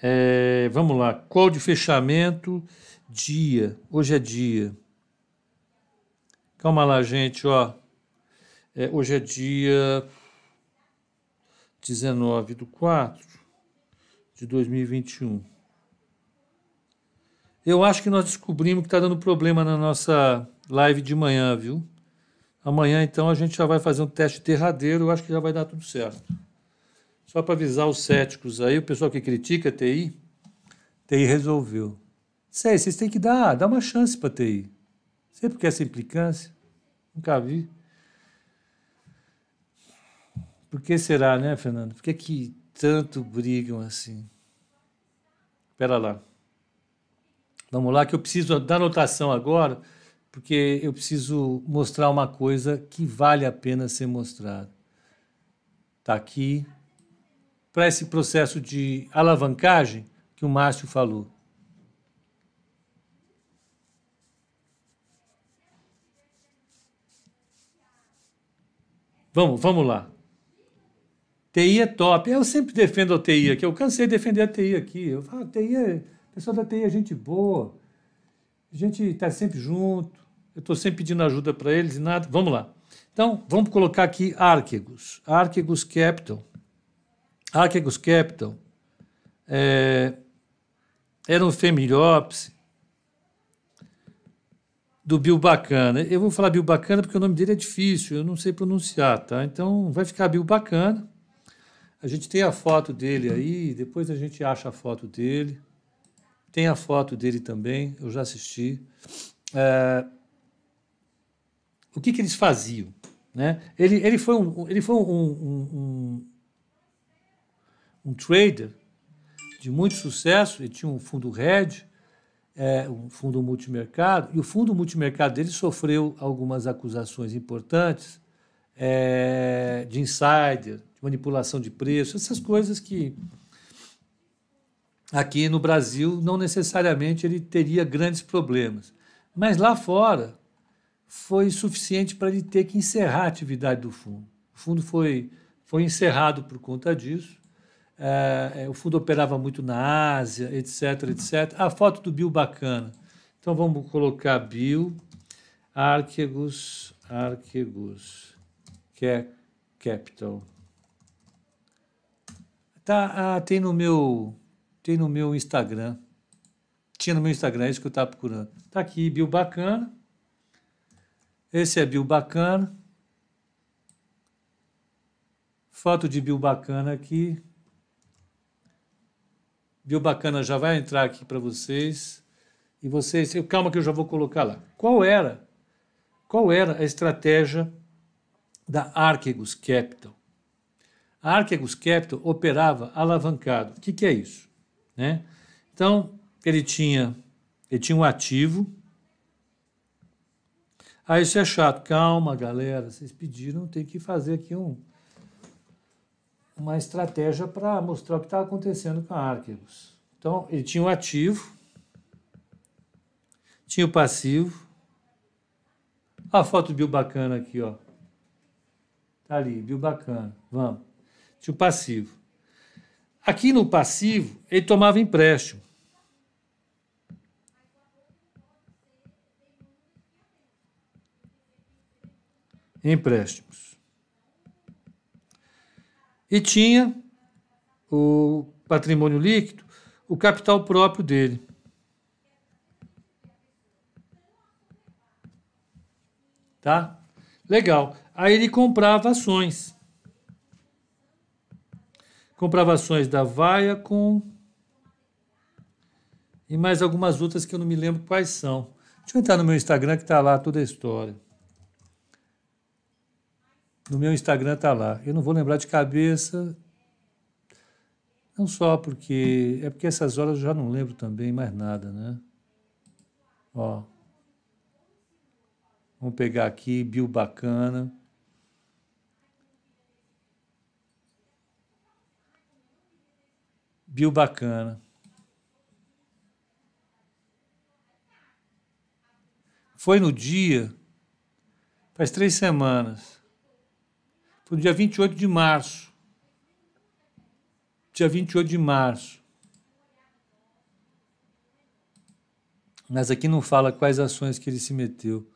É, vamos lá, qual de fechamento, dia, hoje é dia. Calma lá, gente, ó. É, hoje é dia 19 de 4 de 2021. Eu acho que nós descobrimos que está dando problema na nossa live de manhã, viu? Amanhã, então, a gente já vai fazer um teste derradeiro, eu acho que já vai dar tudo certo. Só para avisar os céticos aí, o pessoal que critica a TI, TI resolveu. Sei, vocês têm que dar, dar uma chance para TI. Sempre que essa implicância. Nunca vi. Por que será, né, Fernando? Por que, que tanto brigam assim? Espera lá. Vamos lá, que eu preciso da anotação agora, porque eu preciso mostrar uma coisa que vale a pena ser mostrada. Está aqui. Para esse processo de alavancagem que o Márcio falou. Vamos, vamos lá. TI é top. Eu sempre defendo a TI aqui. Eu cansei de defender a TI aqui. Eu falo, TI é, pessoal da TI é gente boa. A gente está sempre junto. Eu estou sempre pedindo ajuda para eles e nada. Vamos lá. Então, vamos colocar aqui Archegos. Archegos Capital. Archegos Capital é, era um family office do Bill Bacana. Eu vou falar Bill Bacana porque o nome dele é difícil, eu não sei pronunciar, tá? Então vai ficar Bill Bacana. A gente tem a foto dele aí, depois a gente acha a foto dele. Tem a foto dele também, eu já assisti. É, o que, que eles faziam? Né? Ele, ele foi, um, ele foi um, um, um, um trader de muito sucesso, ele tinha um fundo Red, é, um fundo multimercado, e o fundo multimercado dele sofreu algumas acusações importantes é, de insider, de manipulação de preço, essas coisas que aqui no Brasil não necessariamente ele teria grandes problemas. Mas lá fora foi suficiente para ele ter que encerrar a atividade do fundo. O fundo foi, foi encerrado por conta disso. É, é o fundo operava muito na Ásia, etc, etc. A foto do Bill bacana. Então vamos colocar Bill Archegos, Archegos, que é Capital. Tá, ah, tem no meu tem no meu Instagram. Tinha no meu Instagram, é isso que eu estava procurando. Tá aqui, Bill Bacana. Esse é Bill Bacana. Foto de Bill Bacana aqui. Bill Bacana já vai entrar aqui para vocês. E vocês, calma que eu já vou colocar lá. Qual era? Qual era a estratégia da Archegos Capital? A Archegos Capital operava alavancado. O que, que é isso? Né? Então, ele tinha, ele tinha um ativo. Ah, isso é chato. Calma, galera. Vocês pediram, tem que fazer aqui um, uma estratégia para mostrar o que está acontecendo com a Archegos. Então, ele tinha um ativo, tinha o passivo. A foto do Bill bacana aqui, ó. Tá ali, Bill bacana. Vamos tinha o passivo. Aqui no passivo, ele tomava empréstimo. Empréstimos. E tinha o patrimônio líquido, o capital próprio dele. Tá? Legal. Aí ele comprava ações comprovações da vaia com e mais algumas outras que eu não me lembro quais são. Deixa eu entrar no meu Instagram que está lá toda a história. No meu Instagram está lá. Eu não vou lembrar de cabeça, não só porque é porque essas horas eu já não lembro também mais nada, né? Ó. Vamos pegar aqui, Bio Bacana. Bill bacana. Foi no dia, faz três semanas, foi no dia 28 de março. Dia 28 de março. Mas aqui não fala quais ações que ele se meteu.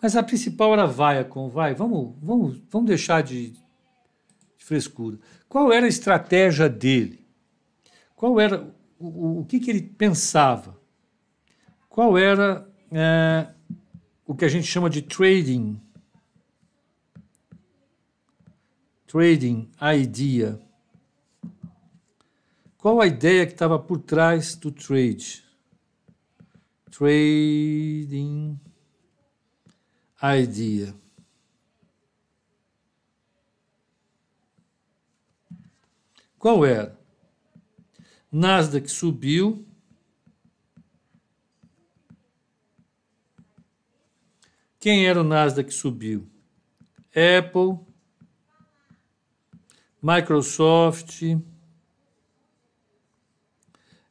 Mas a principal era Viacom, vai, vamos, vamos, vamos deixar de, de frescura. Qual era a estratégia dele? Qual era o, o que, que ele pensava? Qual era é, o que a gente chama de trading? Trading idea. Qual a ideia que estava por trás do trade? Trading idea. Qual era? Nasdaq subiu. Quem era o Nasdaq que subiu? Apple, Microsoft.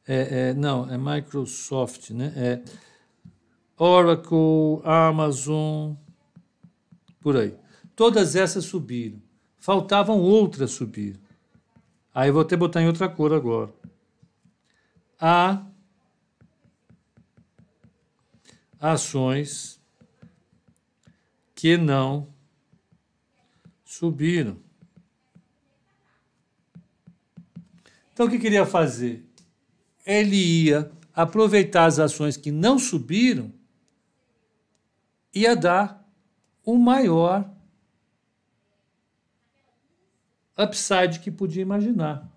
É, é, não, é Microsoft, né? É Oracle, Amazon, por aí. Todas essas subiram. Faltavam outras subir. Aí vou até botar em outra cor agora. Há ações que não subiram. Então, o que queria fazer? Ele ia aproveitar as ações que não subiram ia dar o maior upside que podia imaginar.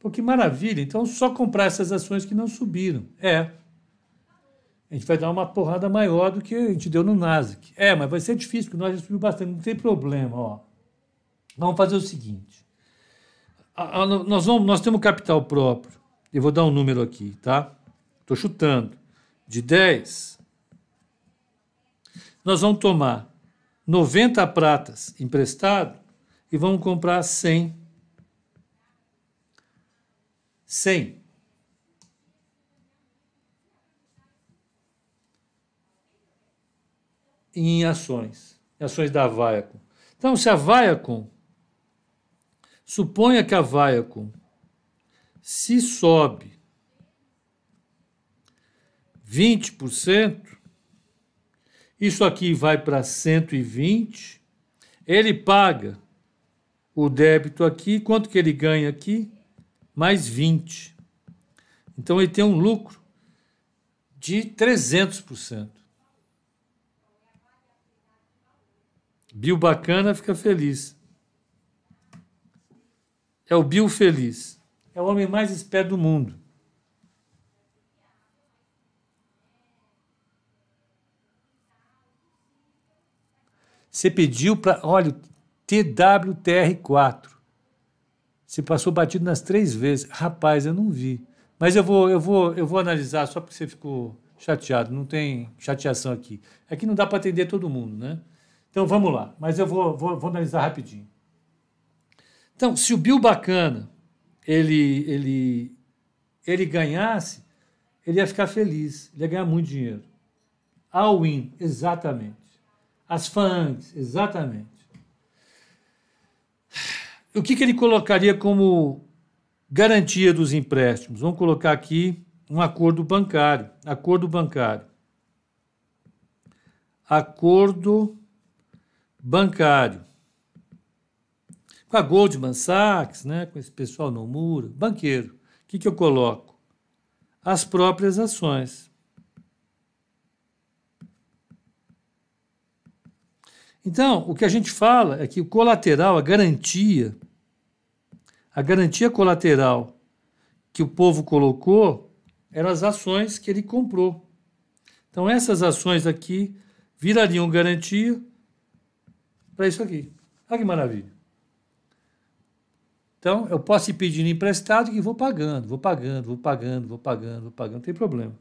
Pô, que maravilha! Então, só comprar essas ações que não subiram. É. A gente vai dar uma porrada maior do que a gente deu no Nasdaq. É, mas vai ser difícil, porque nós já subiu bastante. Não tem problema, ó. Vamos fazer o seguinte. Nós, vamos, nós temos capital próprio. Eu vou dar um número aqui, tá? Estou chutando. De 10, nós vamos tomar 90 pratas emprestado e vamos comprar 100. 100. Em ações, em ações da Viacom. Então, se a Viacom, suponha que a Viacom, se sobe 20%, isso aqui vai para 120. Ele paga o débito aqui. Quanto que ele ganha aqui? Mais 20. Então ele tem um lucro de 300%. Bill bacana fica feliz. É o Bill feliz. É o homem mais esperto do mundo. Você pediu para. Olha, TWTR4. Você passou batido nas três vezes. Rapaz, eu não vi. Mas eu vou, eu vou, eu vou analisar só porque você ficou chateado. Não tem chateação aqui. É que não dá para atender todo mundo, né? Então vamos lá. Mas eu vou, vou, vou analisar rapidinho. Então, se o Bill Bacana ele, ele, ele ganhasse, ele ia ficar feliz. Ele ia ganhar muito dinheiro. All-in, exatamente. As FANGs, exatamente. O que, que ele colocaria como garantia dos empréstimos? Vamos colocar aqui um acordo bancário. Acordo bancário. Acordo bancário. Com a Goldman Sachs, né, com esse pessoal no muro, banqueiro. O que, que eu coloco? As próprias ações. Então, o que a gente fala é que o colateral, a garantia, a garantia colateral que o povo colocou eram as ações que ele comprou. Então, essas ações aqui virariam garantia para isso aqui. Olha que maravilha. Então, eu posso ir pedindo emprestado e vou pagando, vou pagando, vou pagando, vou pagando, vou pagando, não tem problema.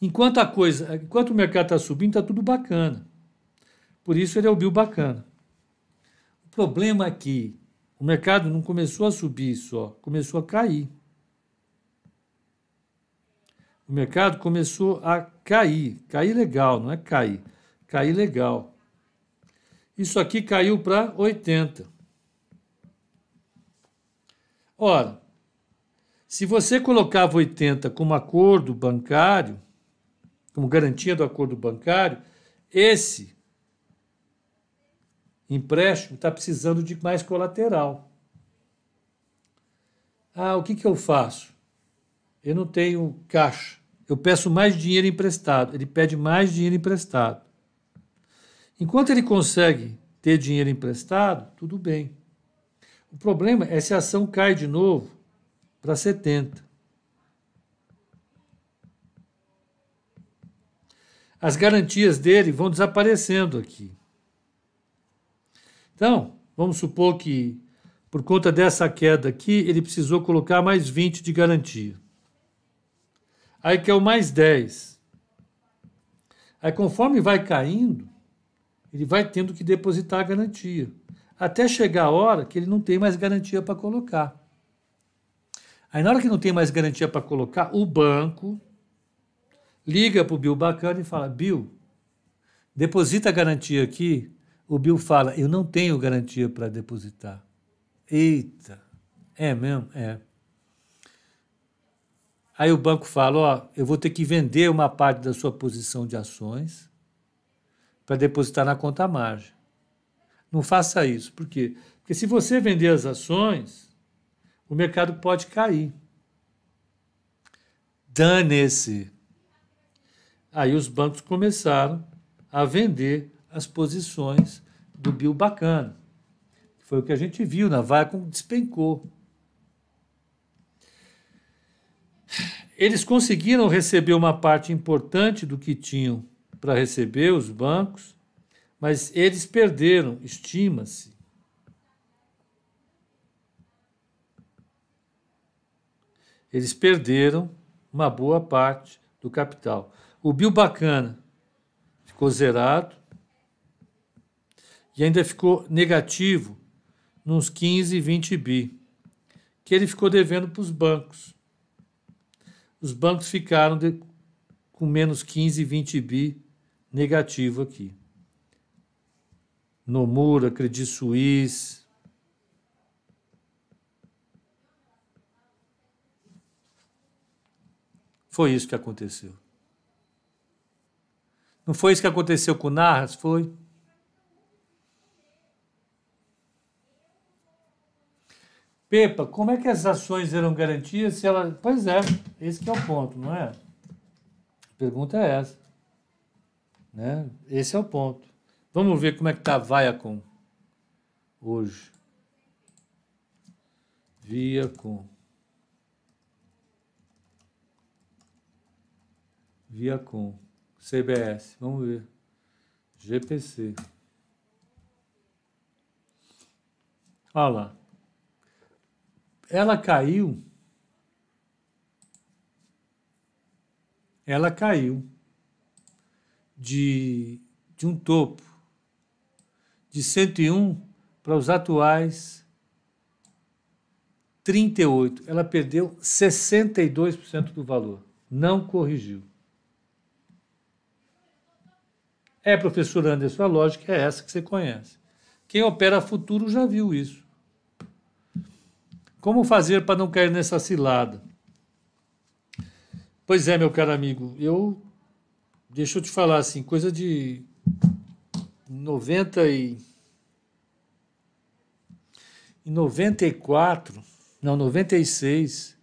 Enquanto a coisa, enquanto o mercado está subindo, está tudo bacana. Por isso ele é o Bill bacana. O problema é que o mercado não começou a subir só, começou a cair. O mercado começou a cair. Cair legal, não é cair. Cair legal. Isso aqui caiu para 80. Ora, se você colocava 80 como acordo bancário, como garantia do acordo bancário, esse empréstimo está precisando de mais colateral. Ah, o que, que eu faço? Eu não tenho caixa. Eu peço mais dinheiro emprestado. Ele pede mais dinheiro emprestado. Enquanto ele consegue ter dinheiro emprestado, tudo bem. O problema é se a ação cai de novo para 70. As garantias dele vão desaparecendo aqui. Então, vamos supor que por conta dessa queda aqui, ele precisou colocar mais 20 de garantia. Aí que é o mais 10. Aí conforme vai caindo, ele vai tendo que depositar a garantia. Até chegar a hora que ele não tem mais garantia para colocar. Aí na hora que não tem mais garantia para colocar, o banco liga para o Bill Bacana e fala: Bill, deposita a garantia aqui o Bill fala: Eu não tenho garantia para depositar. Eita, é mesmo? É. Aí o banco fala: Ó, eu vou ter que vender uma parte da sua posição de ações para depositar na conta margem. Não faça isso. Por quê? Porque se você vender as ações, o mercado pode cair. Dane-se. Aí os bancos começaram a vender as posições do Bill Bacana. Foi o que a gente viu na Vacom despencou. Eles conseguiram receber uma parte importante do que tinham para receber os bancos, mas eles perderam, estima-se, eles perderam uma boa parte do capital. O Bill Bacana ficou zerado, e ainda ficou negativo nos 15, 20 bi, que ele ficou devendo para os bancos. Os bancos ficaram de, com menos 15, 20 bi negativo aqui. Nomura, Credit Suisse. Foi isso que aconteceu. Não foi isso que aconteceu com o Narras? Foi. Pepa, como é que as ações eram garantias se ela. Pois é, esse é o ponto, não é? A pergunta é essa. Né? Esse é o ponto. Vamos ver como é que está a Viacom hoje. Viacom. Viacom. CBS. Vamos ver. GPC. Olha lá ela caiu. Ela caiu de, de um topo de 101 para os atuais 38. Ela perdeu 62% do valor. Não corrigiu. É, professor Anderson, a lógica é essa que você conhece. Quem opera futuro já viu isso. Como fazer para não cair nessa cilada? Pois é, meu caro amigo, eu. Deixa eu te falar assim, coisa de 90 e. Em 94, não, 96,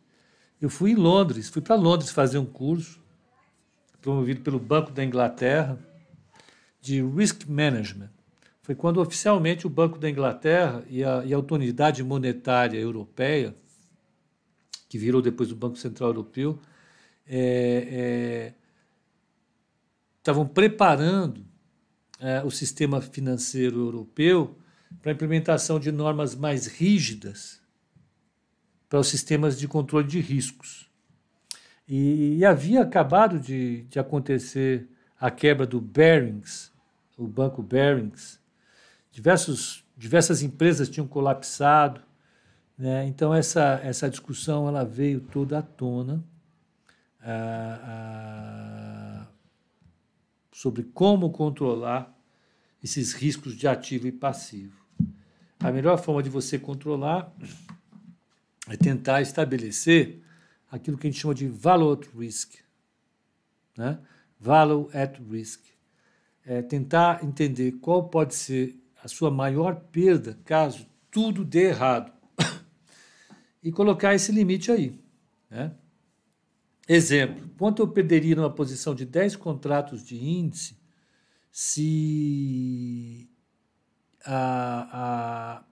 eu fui em Londres, fui para Londres fazer um curso, promovido pelo Banco da Inglaterra, de Risk Management foi quando oficialmente o Banco da Inglaterra e a, e a Autoridade Monetária Europeia, que virou depois o Banco Central Europeu, é, é, estavam preparando é, o sistema financeiro europeu para a implementação de normas mais rígidas para os sistemas de controle de riscos. E, e havia acabado de, de acontecer a quebra do Barings, o Banco Barings, diversos, diversas empresas tinham colapsado. Né? Então, essa, essa discussão ela veio toda à tona ah, ah, sobre como controlar esses riscos de ativo e passivo. A melhor forma de você controlar é tentar estabelecer aquilo que a gente chama de value at risk. Né? Value at Risk. É tentar entender qual pode ser a sua maior perda caso tudo dê errado. e colocar esse limite aí. Né? Exemplo: quanto eu perderia numa posição de 10 contratos de índice se a, a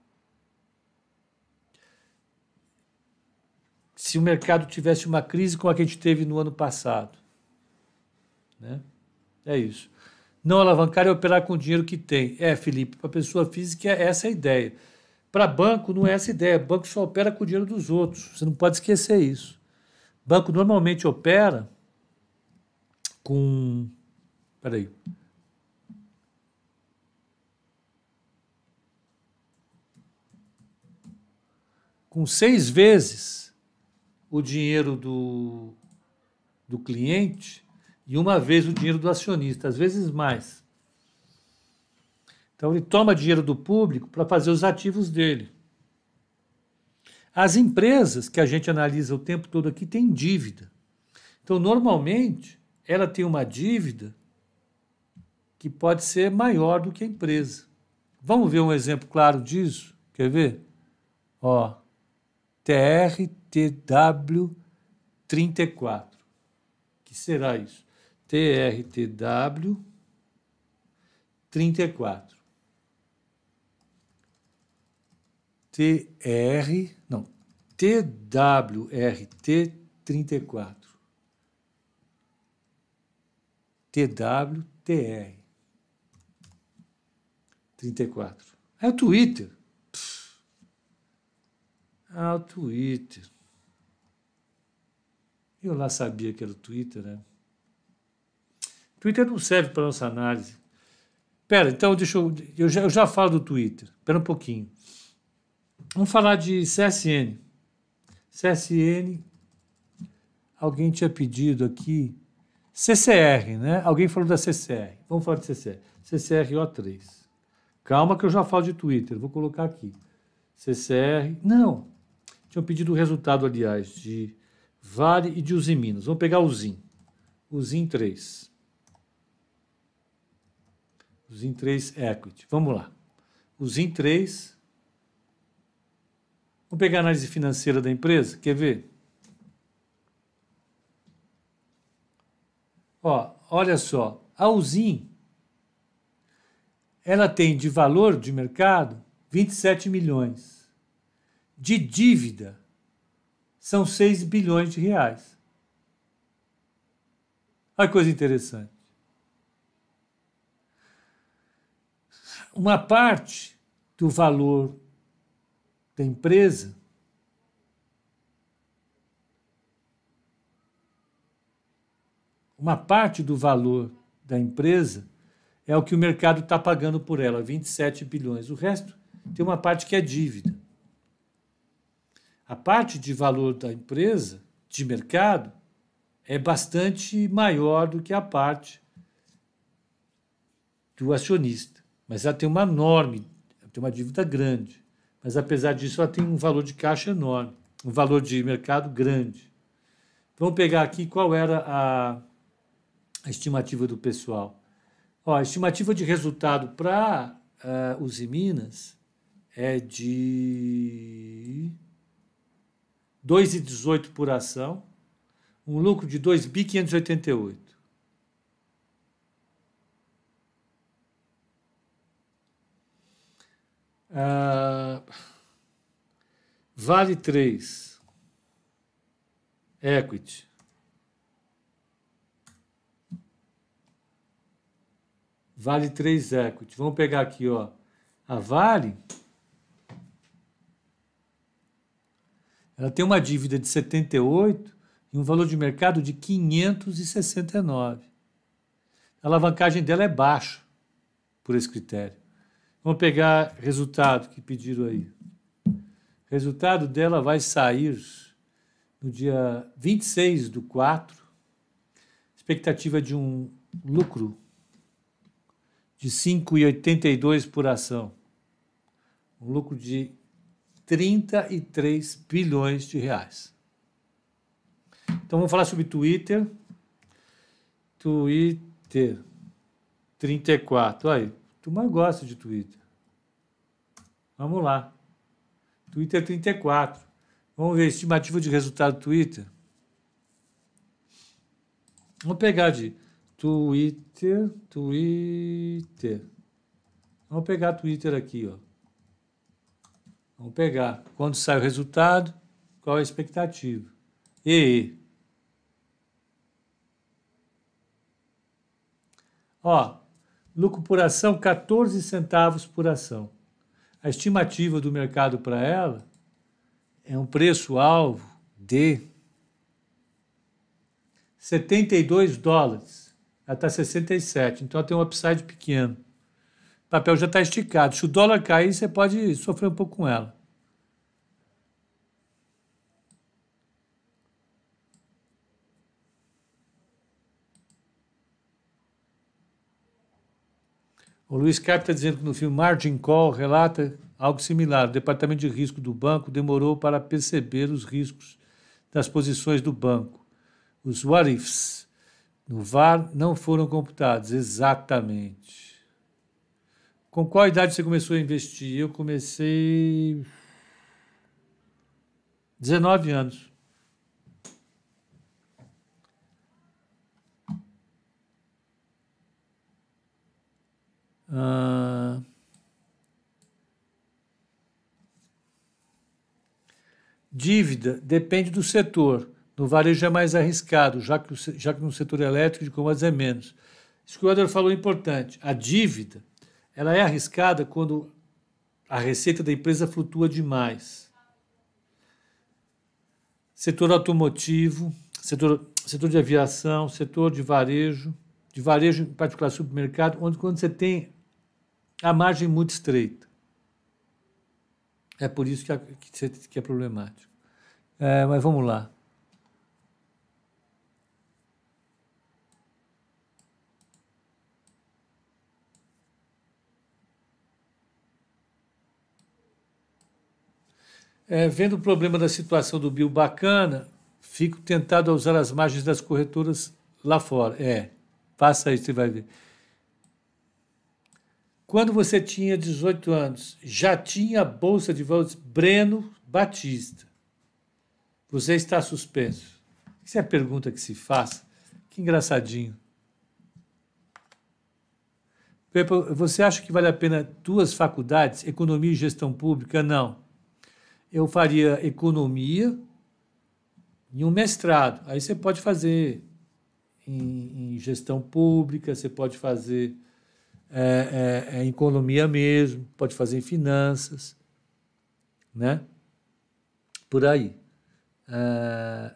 se o mercado tivesse uma crise como a que a gente teve no ano passado. Né? É isso. Não alavancar e operar com o dinheiro que tem. É, Felipe, para pessoa física é essa a ideia. Para banco não é essa a ideia. Banco só opera com o dinheiro dos outros. Você não pode esquecer isso. Banco normalmente opera com. Peraí. Com seis vezes o dinheiro do, do cliente e uma vez o dinheiro do acionista, às vezes mais. Então ele toma dinheiro do público para fazer os ativos dele. As empresas que a gente analisa o tempo todo aqui têm dívida. Então, normalmente, ela tem uma dívida que pode ser maior do que a empresa. Vamos ver um exemplo claro disso? Quer ver? Ó, TRTW 34. que será isso? TRTW 34. TR, não, TWRT 34. TWTR 34. É o Twitter. Ah, o Twitter. Eu lá sabia que era o Twitter, né? Twitter não serve para nossa análise. Pera, então deixa eu. Eu já, eu já falo do Twitter. Espera um pouquinho. Vamos falar de CSN. CSN, alguém tinha pedido aqui. CCR, né? Alguém falou da CCR. Vamos falar de CCR. CCRO3. Calma que eu já falo de Twitter. Vou colocar aqui. CCR. Não. Tinham pedido o resultado, aliás, de Vale e de Usiminas. Vamos pegar o ZIM. O ZIM 3. O ZIM 3 Equity. Vamos lá. O ZIM 3 Vamos pegar a análise financeira da empresa, quer ver? Ó, olha só, a Usim, ela tem de valor de mercado 27 milhões. De dívida, são 6 bilhões de reais. Olha que coisa interessante. Uma parte do valor da empresa, uma parte do valor da empresa é o que o mercado está pagando por ela, 27 bilhões. O resto tem uma parte que é dívida. A parte de valor da empresa, de mercado, é bastante maior do que a parte do acionista. Mas ela tem uma enorme, tem uma dívida grande. Mas apesar disso, ela tem um valor de caixa enorme, um valor de mercado grande. Vamos pegar aqui qual era a, a estimativa do pessoal. Ó, a estimativa de resultado para uh, os Minas é de 2,18 por ação, um lucro de 2.588. Ah, vale 3. Equity. Vale 3 equity. Vamos pegar aqui, ó. A Vale ela tem uma dívida de 78 e um valor de mercado de 569. A alavancagem dela é baixa por esse critério. Vamos pegar resultado que pediram aí. Resultado dela vai sair no dia 26 do 4. Expectativa de um lucro de 5,82 por ação. Um lucro de 33 bilhões de reais. Então vamos falar sobre Twitter. Twitter 34. Aí, turma gosta de Twitter. Vamos lá. Twitter 34. Vamos ver estimativa de resultado do Twitter. Vamos pegar de Twitter, Twitter. Vamos pegar Twitter aqui, ó. Vamos pegar. Quando sai o resultado, qual é a expectativa? E Ó, lucro por ação 14 centavos por ação. A estimativa do mercado para ela é um preço-alvo de 72 dólares. Ela está 67, então ela tem um upside pequeno. O papel já está esticado. Se o dólar cair, você pode sofrer um pouco com ela. O Luiz Carpe está dizendo que no filme Margin Call relata algo similar. O departamento de risco do banco demorou para perceber os riscos das posições do banco. Os what ifs no VAR não foram computados exatamente. Com qual idade você começou a investir? Eu comecei 19 anos. Ah, dívida depende do setor. No varejo é mais arriscado, já que, já que no setor elétrico de commodities é menos. Isso que o Eder falou é importante. A dívida ela é arriscada quando a receita da empresa flutua demais. Setor automotivo, setor, setor de aviação, setor de varejo, de varejo em particular supermercado, onde quando você tem a margem muito estreita. É por isso que, é, que é problemático. É, mas vamos lá. É, vendo o problema da situação do bio bacana, fico tentado a usar as margens das corretoras lá fora. É, faça isso, você vai ver. Quando você tinha 18 anos, já tinha a Bolsa de Valores Breno Batista. Você está suspenso. Isso é a pergunta que se faz. Que engraçadinho. Você acha que vale a pena duas faculdades, economia e gestão pública? Não eu faria economia e um mestrado. Aí você pode fazer em, em gestão pública, você pode fazer é, é, é, em economia mesmo, pode fazer em finanças, né? Por aí. É...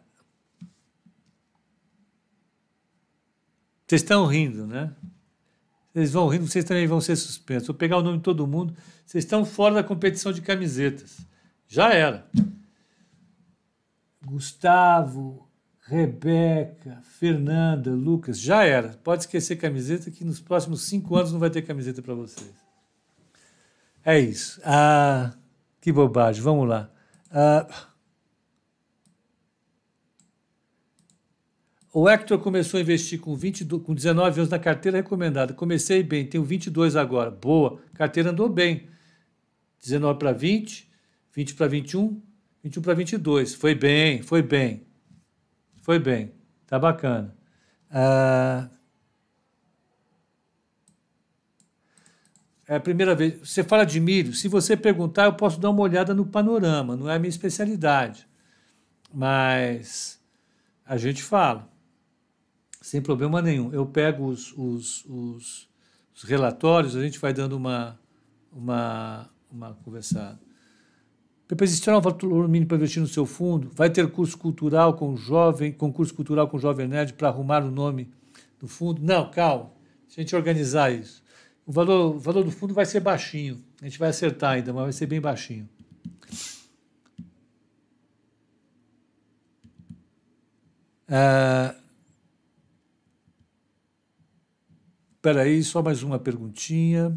Vocês estão rindo, né? Vocês vão rindo, vocês também vão ser suspensos. Vou pegar o nome de todo mundo. Vocês estão fora da competição de camisetas. Já era. Gustavo, Rebeca, Fernanda, Lucas, já era. Pode esquecer camiseta, que nos próximos cinco anos não vai ter camiseta para vocês. É isso. Ah, que bobagem. Vamos lá. Ah, o Hector começou a investir com, 22, com 19 anos na carteira recomendada. Comecei bem, tenho 22 agora. Boa. Carteira andou bem. 19 para 20. 20 para 21, 21 para 22. Foi bem, foi bem. Foi bem. Tá bacana. Ah, é a primeira vez. Você fala de milho. Se você perguntar, eu posso dar uma olhada no panorama. Não é a minha especialidade. Mas a gente fala. Sem problema nenhum. Eu pego os, os, os, os relatórios, a gente vai dando uma, uma, uma conversada. Depois um valor mínimo para investir no seu fundo. Vai ter curso cultural com jovem, concurso cultural com jovem nerd para arrumar o nome do fundo. Não, calma. Se a gente organizar isso. O valor, o valor do fundo vai ser baixinho. A gente vai acertar ainda, mas vai ser bem baixinho. Ah, Espera aí, só mais uma perguntinha.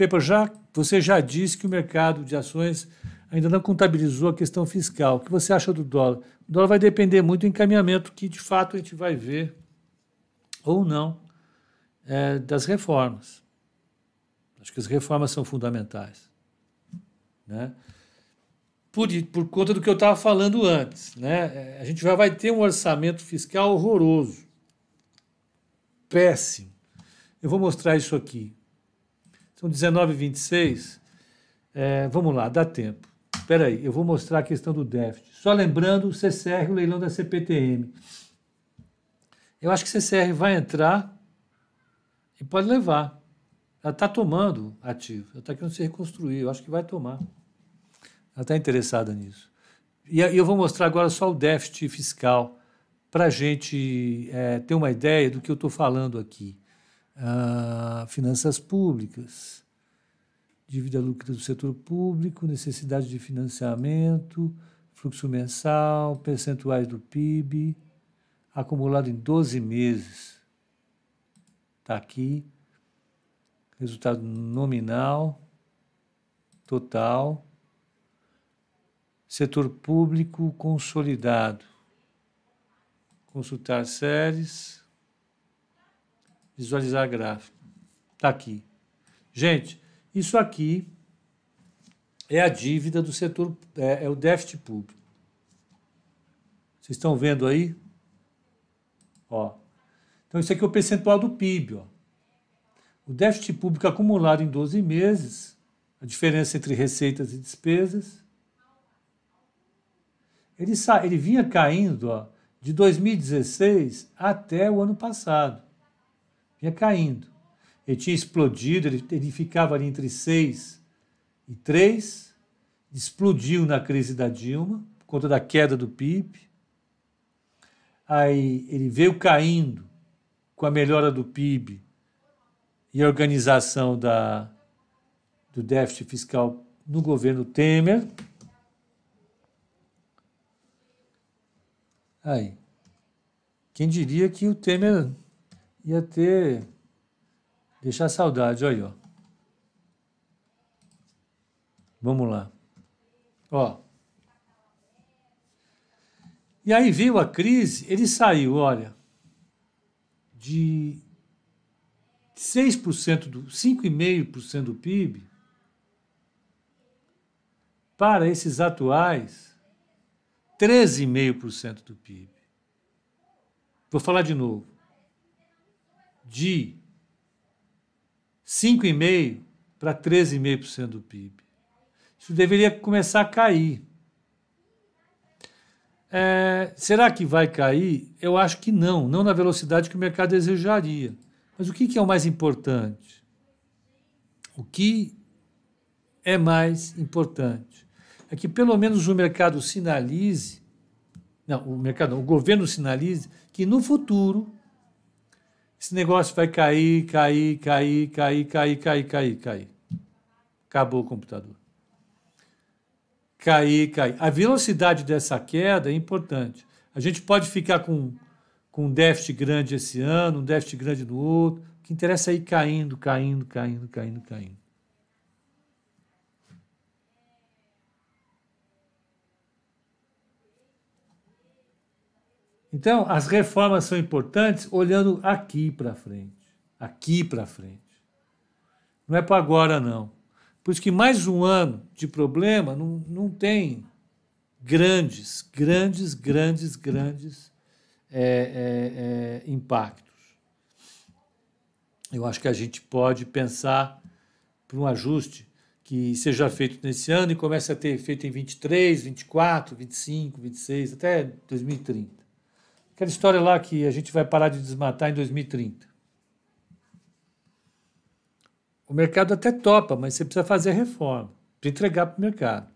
Pepa, já, você já disse que o mercado de ações ainda não contabilizou a questão fiscal. O que você acha do dólar? O dólar vai depender muito do encaminhamento que, de fato, a gente vai ver ou não é, das reformas. Acho que as reformas são fundamentais. Né? Por, por conta do que eu estava falando antes. Né? A gente já vai ter um orçamento fiscal horroroso. Péssimo. Eu vou mostrar isso aqui. São 19,26. É, vamos lá, dá tempo. Espera aí, eu vou mostrar a questão do déficit. Só lembrando o CCR, o leilão da CPTM. Eu acho que o CCR vai entrar e pode levar. Ela está tomando ativo, ela está querendo se reconstruir, eu acho que vai tomar. Ela está interessada nisso. E eu vou mostrar agora só o déficit fiscal para a gente é, ter uma ideia do que eu estou falando aqui. Ah, finanças públicas, dívida líquida do setor público, necessidade de financiamento, fluxo mensal, percentuais do PIB, acumulado em 12 meses. Está aqui. Resultado nominal, total. Setor público consolidado. Consultar séries. Visualizar gráfico. Está aqui. Gente, isso aqui é a dívida do setor, é, é o déficit público. Vocês estão vendo aí? Ó. Então, isso aqui é o percentual do PIB. Ó. O déficit público acumulado em 12 meses, a diferença entre receitas e despesas, ele, ele vinha caindo ó, de 2016 até o ano passado. Vinha caindo. Ele tinha explodido, ele, ele ficava ali entre 6 e 3, explodiu na crise da Dilma, por conta da queda do PIB. Aí ele veio caindo com a melhora do PIB e a organização da, do déficit fiscal no governo Temer. Aí. Quem diria que o Temer ia ter. deixar saudade, olha aí, ó. Vamos lá. Ó. E aí veio a crise, ele saiu, olha, de 6% do 5,5% do PIB para esses atuais 13,5% do PIB. Vou falar de novo. De 5,5% para 13,5% do PIB. Isso deveria começar a cair. É, será que vai cair? Eu acho que não, não na velocidade que o mercado desejaria. Mas o que é o mais importante? O que é mais importante? É que pelo menos o mercado sinalize, não, o mercado, não, o governo sinalize que no futuro esse negócio vai cair, cair, cair, cair, cair, cair, cair, cair. Acabou o computador. Cair, cair. A velocidade dessa queda é importante. A gente pode ficar com com um déficit grande esse ano, um déficit grande no outro. O que interessa é ir caindo, caindo, caindo, caindo, caindo. Então, as reformas são importantes olhando aqui para frente. Aqui para frente. Não é para agora, não. Por isso que mais um ano de problema não, não tem grandes, grandes, grandes, grandes é, é, é, impactos. Eu acho que a gente pode pensar para um ajuste que seja feito nesse ano e comece a ter feito em 23, 24, 25, 26, até 2030. Aquela história lá que a gente vai parar de desmatar em 2030. O mercado até topa, mas você precisa fazer a reforma para entregar para o mercado.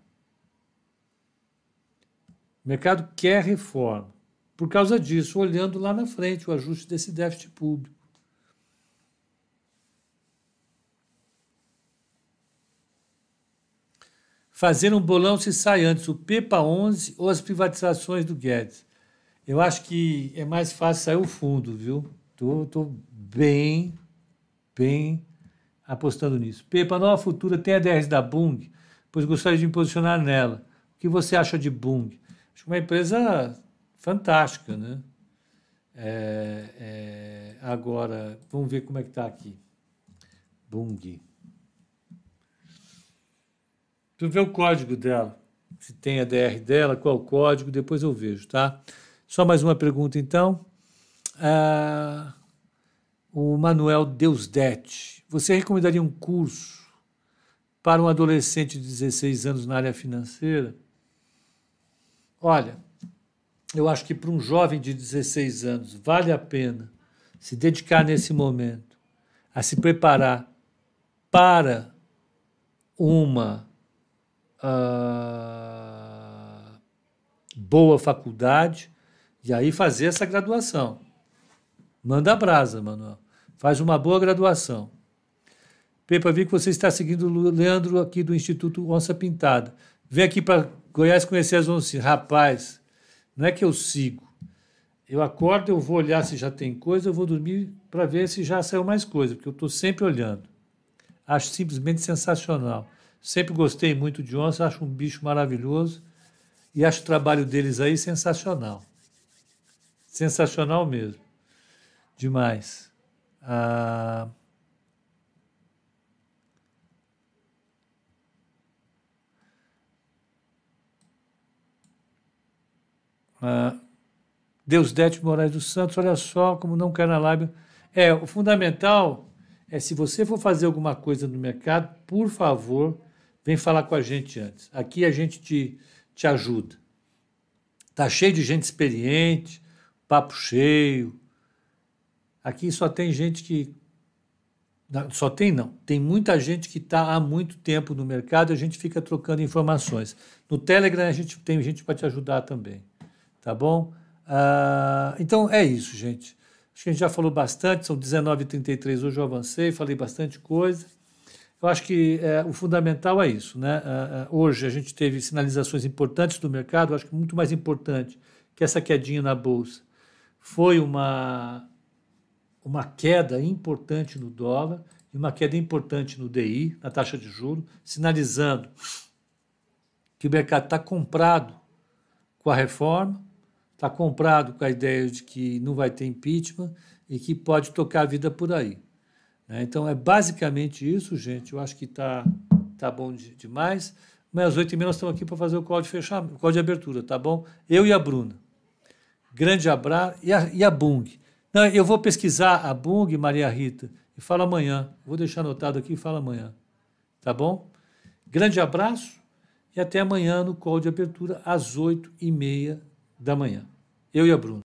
O mercado quer reforma por causa disso, olhando lá na frente o ajuste desse déficit público. Fazer um bolão se sai antes o PEPA 11 ou as privatizações do Guedes. Eu acho que é mais fácil sair o fundo, viu? Tô, tô bem, bem apostando nisso. PEPA Nova Futura tem a 10 da Bung pois gostaria de me posicionar nela. O que você acha de Bung? Acho uma empresa fantástica, né? É, é, agora, vamos ver como é que está aqui. Bung. Eu ver o código dela. Se tem a DR dela, qual o código, depois eu vejo, tá? Só mais uma pergunta, então. Ah, o Manuel Deusdete. Você recomendaria um curso para um adolescente de 16 anos na área financeira? Olha, eu acho que para um jovem de 16 anos vale a pena se dedicar nesse momento a se preparar para uma uh, boa faculdade e aí fazer essa graduação. Manda brasa, Manuel. Faz uma boa graduação. Pepa, vi que você está seguindo o Leandro aqui do Instituto Onça Pintada. Vem aqui para Goiás conhecer as onças. Rapaz, não é que eu sigo. Eu acordo, eu vou olhar se já tem coisa, eu vou dormir para ver se já saiu mais coisa, porque eu estou sempre olhando. Acho simplesmente sensacional. Sempre gostei muito de onça, acho um bicho maravilhoso e acho o trabalho deles aí sensacional. Sensacional mesmo. Demais. Ah... Ah, Deus Dete Moraes dos Santos, olha só como não quer na lábia. É, o fundamental é se você for fazer alguma coisa no mercado, por favor, vem falar com a gente antes. Aqui a gente te, te ajuda. Tá cheio de gente experiente, papo cheio. Aqui só tem gente que só tem não. Tem muita gente que está há muito tempo no mercado e a gente fica trocando informações. No Telegram a gente tem gente para te ajudar também. Tá bom? Ah, então é isso, gente. Acho que a gente já falou bastante, são 19h33 hoje eu avancei, falei bastante coisa. Eu acho que é, o fundamental é isso. Né? Ah, hoje a gente teve sinalizações importantes do mercado, acho que muito mais importante que essa quedinha na Bolsa foi uma, uma queda importante no dólar e uma queda importante no DI, na taxa de juros, sinalizando que o mercado está comprado com a reforma, está comprado com a ideia de que não vai ter impeachment e que pode tocar a vida por aí. Né? Então é basicamente isso, gente. Eu acho que está tá bom de, demais. Mas às oito e meia nós estamos aqui para fazer o código de fechamento, o código de abertura, tá bom? Eu e a Bruna. Grande abraço. E a, e a Bung. Não, eu vou pesquisar a Bung, Maria Rita, e falo amanhã. Vou deixar anotado aqui e falo amanhã. Tá bom? Grande abraço e até amanhã no call de abertura às oito e meia da manhã. Eu e a Bruna.